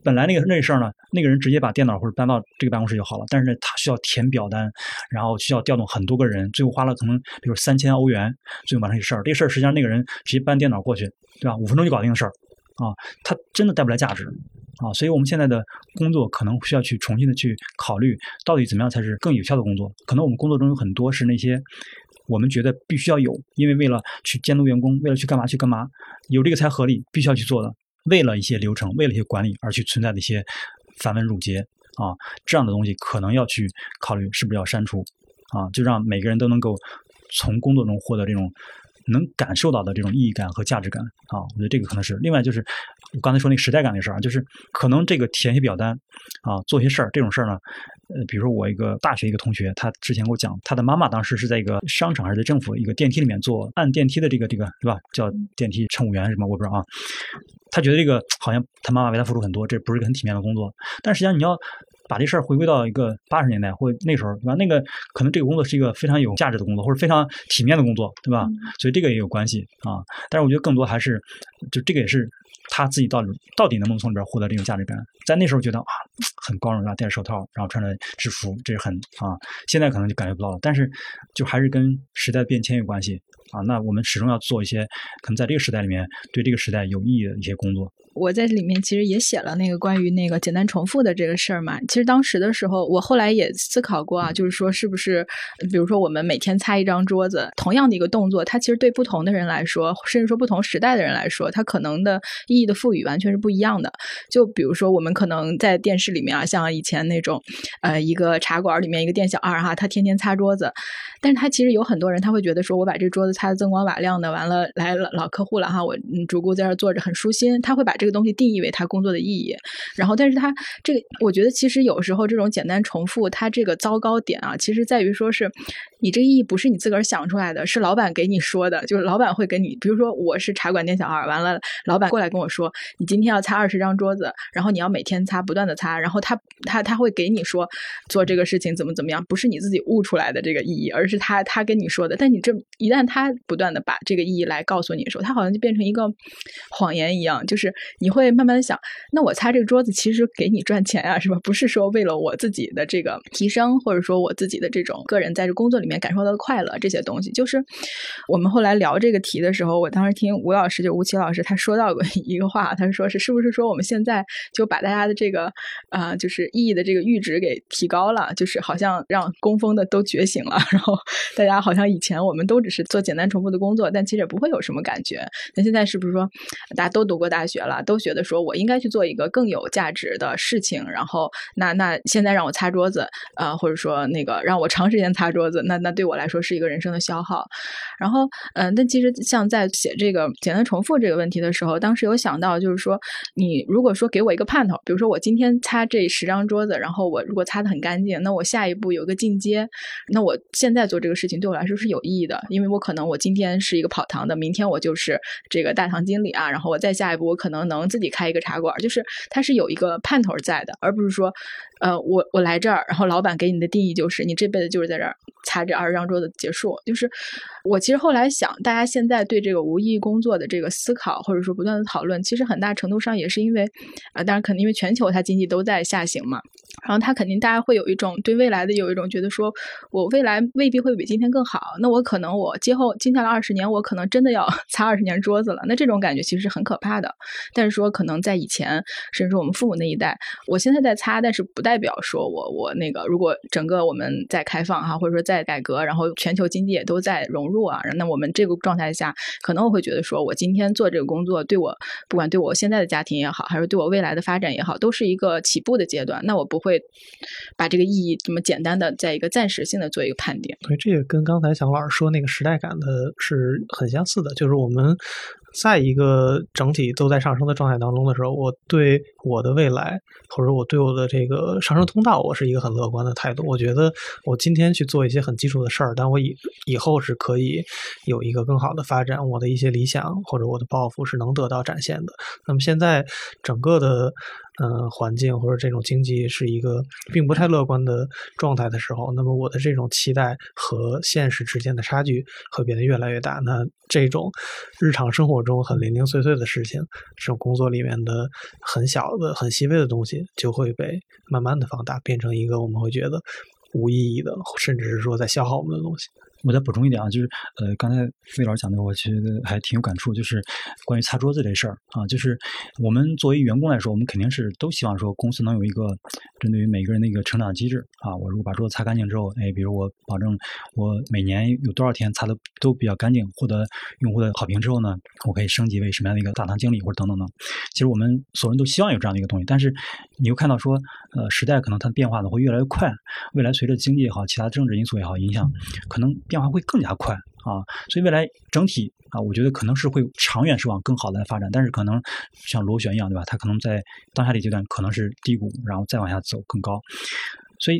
本来那个那事儿呢，那个人直接把电脑或者搬到这个办公室就好了，但是，他需要填表单，然后需要调动很多个人，最后花了可能比如三千欧元，最后完成这事儿。这事儿实际上那个人直接搬电脑过去，对吧？五分钟就搞定的事儿。啊，他真的带不来价值啊，所以我们现在的工作可能需要去重新的去考虑，到底怎么样才是更有效的工作？可能我们工作中有很多是那些我们觉得必须要有，因为为了去监督员工，为了去干嘛去干嘛，有这个才合理，必须要去做的。为了一些流程，为了一些管理而去存在的一些繁文缛节啊，这样的东西可能要去考虑是不是要删除啊，就让每个人都能够从工作中获得这种。能感受到的这种意义感和价值感啊，我觉得这个可能是另外就是我刚才说那个时代感的事儿啊，就是可能这个填写表单啊，做些事儿这种事儿呢，呃，比如说我一个大学一个同学，他之前给我讲，他的妈妈当时是在一个商场还是在政府一个电梯里面做按电梯的这个这个对吧？叫电梯乘务员什么我不知道啊，他觉得这个好像他妈妈为他付出很多，这不是一个很体面的工作，但实际上你要。把这事儿回归到一个八十年代或那时候，对吧？那个可能这个工作是一个非常有价值的工作，或者非常体面的工作，对吧？所以这个也有关系啊。但是我觉得更多还是，就这个也是他自己到底到底能不能从里边获得这种价值感。在那时候觉得啊，很光荣啊，戴着手套，然后穿着制服，这是很啊。现在可能就感觉不到了，但是就还是跟时代变迁有关系啊。那我们始终要做一些可能在这个时代里面对这个时代有意义的一些工作。我在里面其实也写了那个关于那个简单重复的这个事儿嘛。其实当时的时候，我后来也思考过啊，就是说是不是，比如说我们每天擦一张桌子，同样的一个动作，它其实对不同的人来说，甚至说不同时代的人来说，它可能的意义的赋予完全是不一样的。就比如说我们可能在电视里面啊，像以前那种，呃，一个茶馆里面一个店小二哈，他天天擦桌子，但是他其实有很多人他会觉得说，我把这桌子他的锃光瓦亮的，完了来了老客户了哈，我嗯主顾在这坐着很舒心，他会把这个。东西定义为他工作的意义，然后，但是他这个，我觉得其实有时候这种简单重复，他这个糟糕点啊，其实在于说是你这个意义不是你自个儿想出来的，是老板给你说的，就是老板会跟你，比如说我是茶馆店小二，完了老板过来跟我说，你今天要擦二十张桌子，然后你要每天擦，不断的擦，然后他他他会给你说做这个事情怎么怎么样，不是你自己悟出来的这个意义，而是他他跟你说的，但你这一旦他不断的把这个意义来告诉你的时候，他好像就变成一个谎言一样，就是你会慢慢的想，那我擦这个桌子其实给你赚钱啊，是吧？不是说为了我自己的这个提升，或者说我自己的这种个人在这工作里面感受到的快乐这些东西。就是我们后来聊这个题的时候，我当时听吴老师就吴奇老师他说到过一个话，他说是是不是说我们现在就把大家的这个啊，就是意义的这个阈值给提高了，就是好像让工蜂的都觉醒了，然后大家好像以前我们都只是做简单单重复的工作，但其实也不会有什么感觉。那现在是不是说大家都读过大学了，都觉得？说我应该去做一个更有价值的事情，然后那那现在让我擦桌子，呃，或者说那个让我长时间擦桌子，那那对我来说是一个人生的消耗。然后，嗯，但其实像在写这个简单重复这个问题的时候，当时有想到，就是说你如果说给我一个盼头，比如说我今天擦这十张桌子，然后我如果擦的很干净，那我下一步有个进阶，那我现在做这个事情对我来说是有意义的，因为我可能我今天是一个跑堂的，明天我就是这个大堂经理啊，然后我再下一步我可能能自己开。一个茶馆，就是它是有一个盼头在的，而不是说，呃，我我来这儿，然后老板给你的定义就是你这辈子就是在这儿擦这二十张桌子结束。就是我其实后来想，大家现在对这个无意义工作的这个思考，或者说不断的讨论，其实很大程度上也是因为，啊，当然可能因为全球它经济都在下行嘛，然后他肯定大家会有一种对未来的有一种觉得说，我未来未必会比今天更好，那我可能我今后接下来二十年，我可能真的要 擦二十年桌子了，那这种感觉其实是很可怕的。但是说可能在以前，甚至说我们父母那一代，我现在在擦，但是不代表说我我那个如果整个我们在开放哈，或者说在改革，然后全球经济也都在融入啊，那我们这个状态下，可能我会觉得说我今天做这个工作，对我不管对我现在的家庭也好，还是对我未来的发展也好，都是一个起步的阶段，那我不会把这个意义这么简单的在一个暂时性的做一个判定。对，这也跟刚才蒋老师说那个时代感的是很相似的，就是我们在一个整体都在上升的状态当中的时候，我对我的未来或者我对我的这个上升通道，我是一个很乐观的态度。我觉得我今天去做一些很基础的事儿，但我以以后是可以有一个更好的发展，我的一些理想或者我的抱负是能得到展现的。那么现在整个的。嗯，环境或者这种经济是一个并不太乐观的状态的时候，那么我的这种期待和现实之间的差距会变得越来越大。那这种日常生活中很零零碎碎的事情，这种工作里面的很小的、很细微的东西，就会被慢慢的放大，变成一个我们会觉得无意义的，甚至是说在消耗我们的东西。我再补充一点啊，就是呃，刚才费老师讲的，我觉得还挺有感触，就是关于擦桌子这事儿啊，就是我们作为员工来说，我们肯定是都希望说公司能有一个针对于每个人的一个成长机制啊。我如果把桌子擦干净之后，哎，比如我保证我每年有多少天擦的都比较干净，获得用户的好评之后呢，我可以升级为什么样的一个大堂经理或者等等等。其实我们所有人都希望有这样的一个东西，但是你又看到说，呃，时代可能它的变化呢会越来越快，未来随着经济也好，其他政治因素也好影响，可能。变化会更加快啊，所以未来整体啊，我觉得可能是会长远是往更好的来发展，但是可能像螺旋一样，对吧？它可能在当下的阶段可能是低谷，然后再往下走更高。所以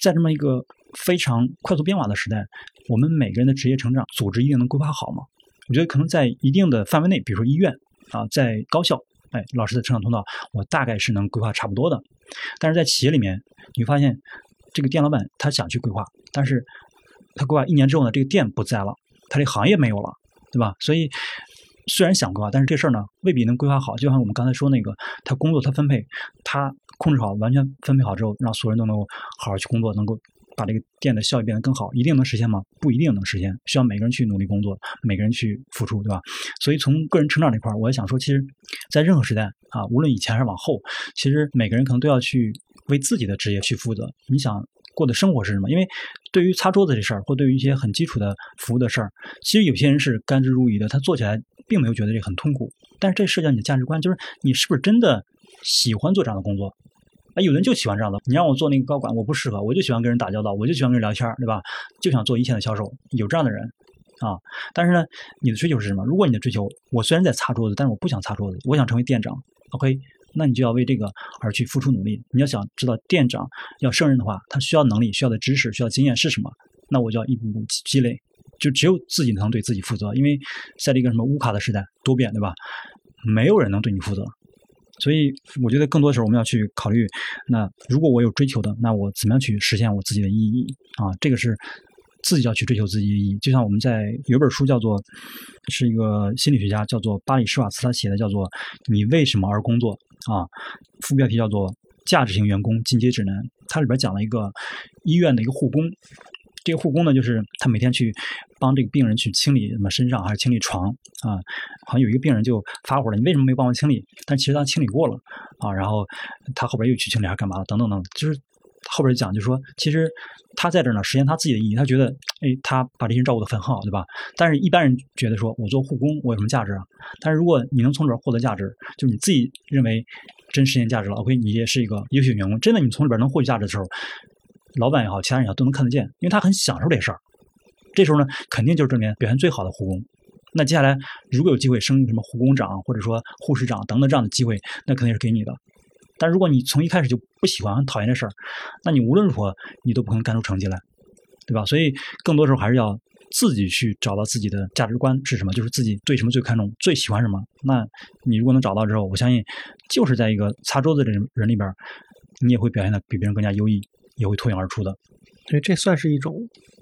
在这么一个非常快速变化的时代，我们每个人的职业成长组织一定能规划好吗？我觉得可能在一定的范围内，比如说医院啊，在高校，哎，老师的成长通道，我大概是能规划差不多的。但是在企业里面，你会发现这个店老板他想去规划，但是。他规划一年之后呢，这个店不在了，他这行业没有了，对吧？所以虽然想规划，但是这事儿呢未必能规划好。就像我们刚才说那个，他工作他分配，他控制好，完全分配好之后，让所有人都能够好好去工作，能够把这个店的效益变得更好，一定能实现吗？不一定能实现，需要每个人去努力工作，每个人去付出，对吧？所以从个人成长这块儿，我也想说，其实，在任何时代啊，无论以前还是往后，其实每个人可能都要去为自己的职业去负责。你想。过的生活是什么？因为对于擦桌子这事儿，或对于一些很基础的服务的事儿，其实有些人是甘之如饴的，他做起来并没有觉得这很痛苦。但是这涉及到你的价值观，就是你是不是真的喜欢做这样的工作？啊，有人就喜欢这样的。你让我做那个高管，我不适合，我就喜欢跟人打交道，我就喜欢跟人聊天，对吧？就想做一线的销售，有这样的人啊。但是呢，你的追求是什么？如果你的追求，我虽然在擦桌子，但是我不想擦桌子，我想成为店长。OK。那你就要为这个而去付出努力。你要想知道店长要胜任的话，他需要能力、需要的知识、需要经验是什么？那我就要一步步积累。就只有自己能对自己负责，因为在这个什么乌卡的时代，多变，对吧？没有人能对你负责。所以我觉得更多时候我们要去考虑，那如果我有追求的，那我怎么样去实现我自己的意义啊？这个是自己要去追求自己的意义。就像我们在有本书叫做，是一个心理学家叫做巴里施瓦茨他写的，叫做《你为什么而工作》。啊，副标题叫做《价值型员工进阶指南》，它里边讲了一个医院的一个护工，这个护工呢，就是他每天去帮这个病人去清理什么身上还是清理床啊，好像有一个病人就发火了，你为什么没帮我清理？但其实他清理过了啊，然后他后边又去清理还干嘛的？等等等，就是后边讲，就是说其实他在这儿呢实现他自己的意义，他觉得哎，他把这些人照顾的很好，对吧？但是一般人觉得说我做护工我有什么价值啊？但是如果你能从里边获得价值，就你自己认为真实现价值了，OK，你也是一个优秀员工。真的，你从里边能获取价值的时候，老板也好，其他人也好，都能看得见，因为他很享受这事儿。这时候呢，肯定就是这里面表现最好的护工。那接下来如果有机会升什么护工长，或者说护士长等等这样的机会，那肯定是给你的。但如果你从一开始就不喜欢、很讨厌这事儿，那你无论如何你都不可能干出成绩来，对吧？所以更多时候还是要。自己去找到自己的价值观是什么，就是自己对什么最看重、最喜欢什么。那你如果能找到之后，我相信，就是在一个擦桌子的人人里边，你也会表现的比别人更加优异，也会脱颖而出的。所以这算是一种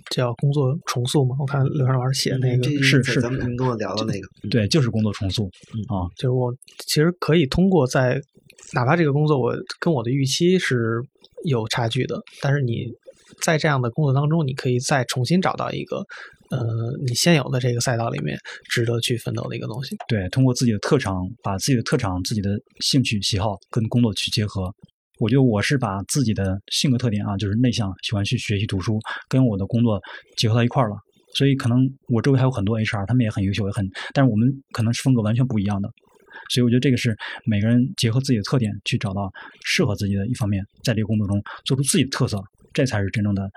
叫工作重塑吗？我看刘畅老师写那个是是，咱们跟我聊的那个，对，就是工作重塑啊。就是我其实可以通过在哪怕这个工作我跟我的预期是。有差距的，但是你在这样的工作当中，你可以再重新找到一个。呃，你现有的这个赛道里面值得去奋斗的一个东西。对，通过自己的特长，把自己的特长、自己的兴趣喜好跟工作去结合。我觉得我是把自己的性格特点啊，就是内向，喜欢去学习读书，跟我的工作结合到一块儿了。所以可能我周围还有很多 HR，他们也很优秀，也很，但是我们可能是风格完全不一样的。所以我觉得这个是每个人结合自己的特点去找到适合自己的一方面，在这个工作中做出自己的特色，这才是真正的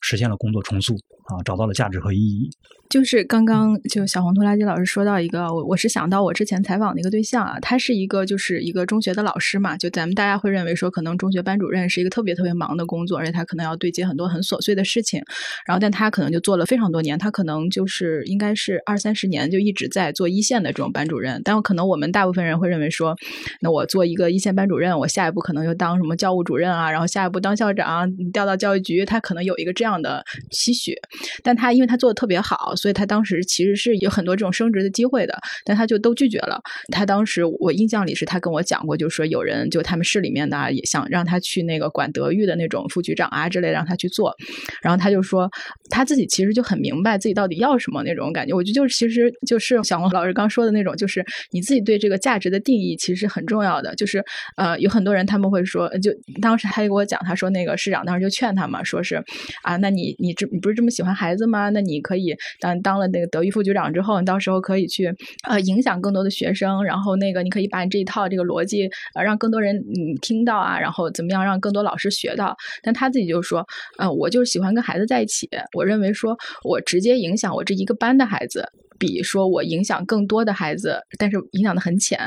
实现了工作重塑。啊，找到了价值和意义。就是刚刚就小红拖拉机老师说到一个，我我是想到我之前采访的一个对象啊，他是一个就是一个中学的老师嘛，就咱们大家会认为说，可能中学班主任是一个特别特别忙的工作，而且他可能要对接很多很琐碎的事情，然后但他可能就做了非常多年，他可能就是应该是二三十年就一直在做一线的这种班主任，但可能我们大部分人会认为说，那我做一个一线班主任，我下一步可能就当什么教务主任啊，然后下一步当校长，调到教育局，他可能有一个这样的期许，但他因为他做的特别好。所以他当时其实是有很多这种升职的机会的，但他就都拒绝了。他当时我印象里是他跟我讲过，就是说有人就他们市里面的也想让他去那个管德育的那种副局长啊之类，让他去做。然后他就说他自己其实就很明白自己到底要什么那种感觉。我觉得就是其实就是小红老师刚说的那种，就是你自己对这个价值的定义其实很重要的。就是呃有很多人他们会说，就当时他就给我讲，他说那个市长当时就劝他嘛，说是啊，那你你这你不是这么喜欢孩子吗？那你可以当。当了那个德育副局长之后，你到时候可以去呃影响更多的学生，然后那个你可以把你这一套这个逻辑呃让更多人嗯听到啊，然后怎么样让更多老师学到。但他自己就说，呃，我就是喜欢跟孩子在一起，我认为说我直接影响我这一个班的孩子。比说我影响更多的孩子，但是影响的很浅，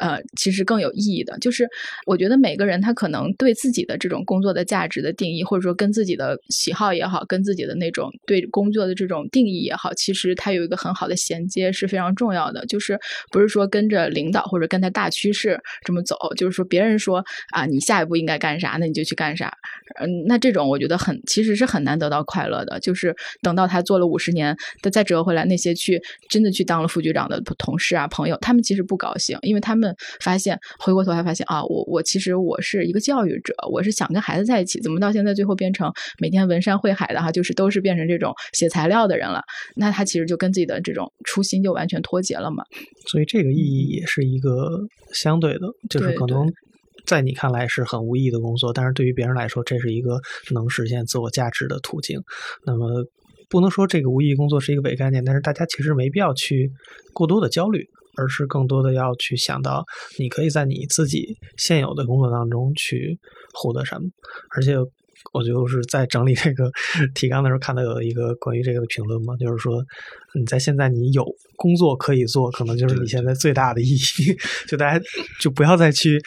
呃，其实更有意义的，就是我觉得每个人他可能对自己的这种工作的价值的定义，或者说跟自己的喜好也好，跟自己的那种对工作的这种定义也好，其实他有一个很好的衔接是非常重要的。就是不是说跟着领导或者跟着大趋势这么走，就是说别人说啊，你下一步应该干啥，那你就去干啥。嗯，那这种我觉得很其实是很难得到快乐的。就是等到他做了五十年，他再折回来那些去。真的去当了副局长的同事啊朋友，他们其实不高兴，因为他们发现回过头来发现啊，我我其实我是一个教育者，我是想跟孩子在一起，怎么到现在最后变成每天文山会海的哈，就是都是变成这种写材料的人了，那他其实就跟自己的这种初心就完全脱节了嘛。所以这个意义也是一个相对的，就是可能在你看来是很无意义的工作，但是对于别人来说，这是一个能实现自我价值的途径。那么。不能说这个无意义工作是一个伪概念，但是大家其实没必要去过多的焦虑，而是更多的要去想到，你可以在你自己现有的工作当中去获得什么，而且。我就是在整理这个提纲的时候，看到有一个关于这个的评论嘛，就是说你在现在你有工作可以做，可能就是你现在最大的意义。就大家就不要再去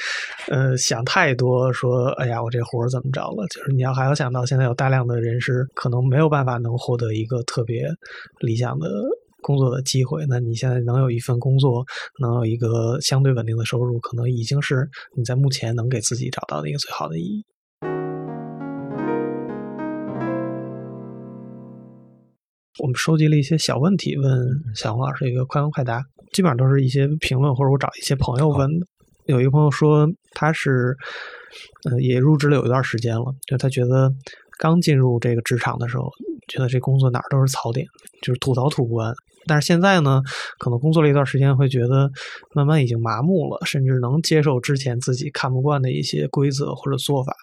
呃想太多，说哎呀我这活儿怎么着了？就是你要还要想到，现在有大量的人是可能没有办法能获得一个特别理想的工作的机会。那你现在能有一份工作，能有一个相对稳定的收入，可能已经是你在目前能给自己找到的一个最好的意义。我们收集了一些小问题，问小红老师一个快问快答，基本上都是一些评论或者我找一些朋友问的。有一个朋友说他是，呃，也入职了有一段时间了，就他觉得刚进入这个职场的时候，觉得这工作哪儿都是槽点，就是吐槽吐不完。但是现在呢，可能工作了一段时间，会觉得慢慢已经麻木了，甚至能接受之前自己看不惯的一些规则或者做法。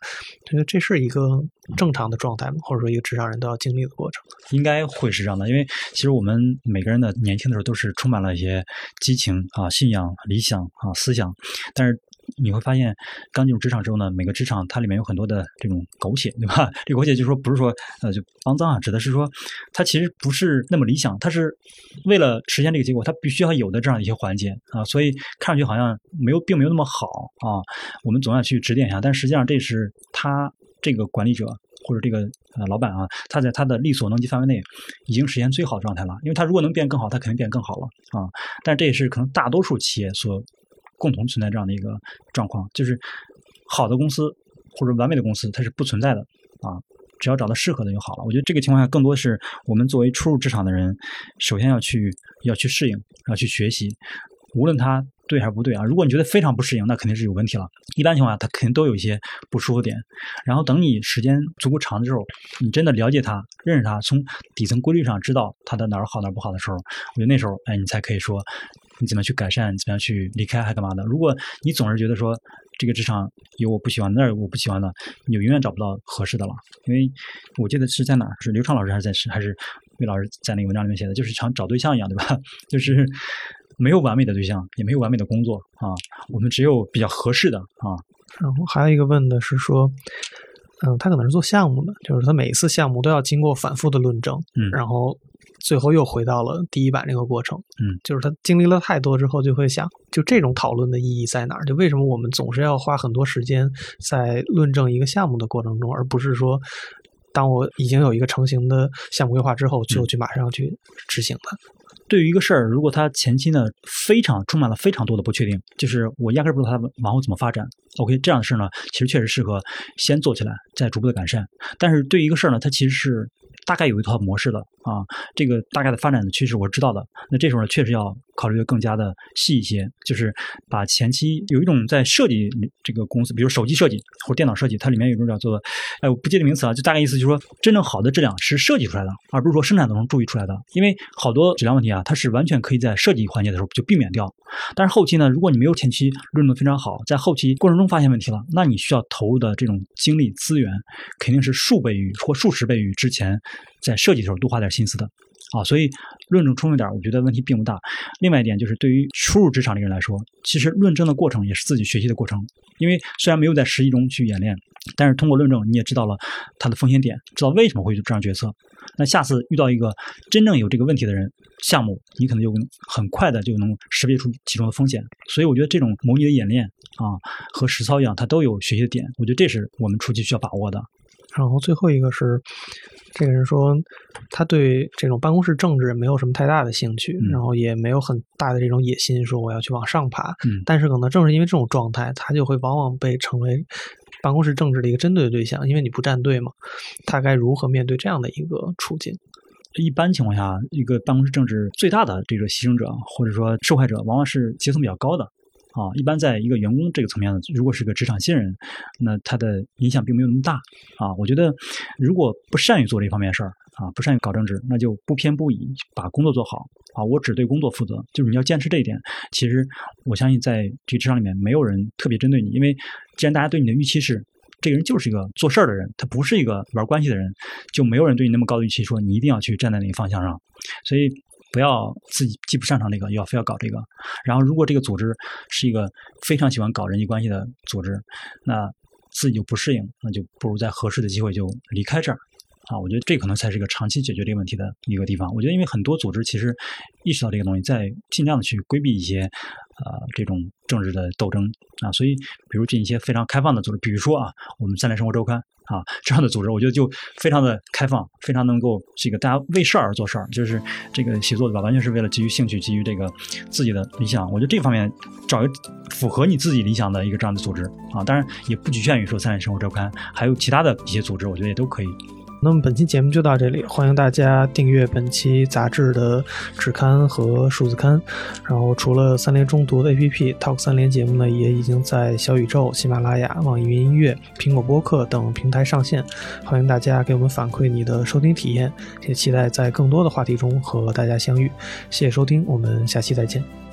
觉得这是一个正常的状态吗？或者说一个职场人都要经历的过程？应该会是这样的，因为其实我们每个人的年轻的时候都是充满了一些激情啊、信仰、理想啊、思想，但是。你会发现，刚进入职场之后呢，每个职场它里面有很多的这种狗血，对吧？这狗血就是说，不是说呃就肮脏啊，指的是说，它其实不是那么理想，它是为了实现这个结果，它必须要有的这样一些环节啊，所以看上去好像没有，并没有那么好啊。我们总要去指点一下，但实际上这是他这个管理者或者这个呃老板啊，他在他的力所能及范围内已经实现最好的状态了，因为他如果能变更好，他肯定变更好了啊。但这也是可能大多数企业所。共同存在这样的一个状况，就是好的公司或者完美的公司，它是不存在的啊。只要找到适合的就好了。我觉得这个情况下，更多是我们作为初入职场的人，首先要去要去适应，要去学习。无论他对还是不对啊？如果你觉得非常不适应，那肯定是有问题了。一般情况下，它肯定都有一些不舒服点。然后等你时间足够长的时候，你真的了解它、认识它，从底层规律上知道它的哪儿好哪儿不好的时候，我觉得那时候，哎，你才可以说你怎么去改善，怎么样去离开，还干嘛的？如果你总是觉得说这个职场有我不喜欢，那儿我不喜欢的，你就永远找不到合适的了。因为我记得是在哪儿，是刘畅老师还是在是还是魏老师在那个文章里面写的，就是像找对象一样，对吧？就是没有完美的对象，也没有完美的工作啊，我们只有比较合适的啊。然后还有一个问的是说，嗯，他可能是做项目的，就是他每一次项目都要经过反复的论证，嗯然后最后又回到了第一版这个过程，嗯，就是他经历了太多之后，就会想，就这种讨论的意义在哪儿？就为什么我们总是要花很多时间在论证一个项目的过程中，而不是说，当我已经有一个成型的项目规划之后，就去马上去执行它？对于一个事儿，如果它前期呢非常充满了非常多的不确定，就是我压根儿不知道它往后怎么发展。OK，这样的事呢，其实确实适合先做起来，再逐步的改善。但是对于一个事儿呢，它其实是大概有一套模式的啊，这个大概的发展的趋势我知道的。那这时候呢，确实要考虑的更加的细一些，就是把前期有一种在设计这个公司，比如手机设计或电脑设计，它里面有一种叫做，哎，我不记得名词啊，就大概意思就是说，真正好的质量是设计出来的，而不是说生产当中注意出来的。因为好多质量问题啊，它是完全可以在设计环节的时候就避免掉。但是后期呢，如果你没有前期论证非常好，在后期过程中发现问题了，那你需要投入的这种精力资源，肯定是数倍于或数十倍于之前在设计的时候多花点心思的。啊，所以论证充分点儿，我觉得问题并不大。另外一点就是，对于初入职场的人来说，其实论证的过程也是自己学习的过程。因为虽然没有在实际中去演练，但是通过论证，你也知道了它的风险点，知道为什么会这样决策。那下次遇到一个真正有这个问题的人，项目你可能就很快的就能识别出其中的风险。所以我觉得这种模拟的演练啊，和实操一样，它都有学习的点。我觉得这是我们初期需要把握的。然后最后一个是，这个人说他对这种办公室政治没有什么太大的兴趣，嗯然后也没有很大的这种野心，说我要去往上爬。嗯但是可能正是因为这种状态，他就会往往被成为办公室政治的一个针对的对象，因为你不站队嘛。他该如何面对这样的一个处境？一般情况下，一个办公室政治最大的这个牺牲者或者说受害者，往往是阶层比较高的啊。一般在一个员工这个层面，如果是个职场新人，那他的影响并没有那么大啊。我觉得，如果不善于做这方面事儿啊，不善于搞政治，那就不偏不倚，把工作做好啊。我只对工作负责，就是你要坚持这一点。其实我相信，在这个职场里面，没有人特别针对你，因为既然大家对你的预期是。这个人就是一个做事儿的人，他不是一个玩关系的人，就没有人对你那么高的预期，说你一定要去站在那个方向上。所以不要自己既不擅长这个，又要非要搞这个。然后，如果这个组织是一个非常喜欢搞人际关系的组织，那自己就不适应，那就不如在合适的机会就离开这儿。啊，我觉得这可能才是一个长期解决这个问题的一个地方。我觉得，因为很多组织其实意识到这个东西，在尽量的去规避一些呃这种政治的斗争啊，所以比如进一些非常开放的组织，比如说啊，我们三联生活周刊啊这样的组织，我觉得就非常的开放，非常能够这个大家为事儿而做事儿，就是这个写作的吧，完全是为了基于兴趣，基于这个自己的理想。我觉得这方面找一符合你自己理想的一个这样的组织啊，当然也不局限于说三联生活周刊，还有其他的一些组织，我觉得也都可以。那么本期节目就到这里，欢迎大家订阅本期杂志的纸刊和数字刊。然后除了三联中读的 APP Talk 三联节目呢，也已经在小宇宙、喜马拉雅、网易云音乐、苹果播客等平台上线。欢迎大家给我们反馈你的收听体验，也期待在更多的话题中和大家相遇。谢谢收听，我们下期再见。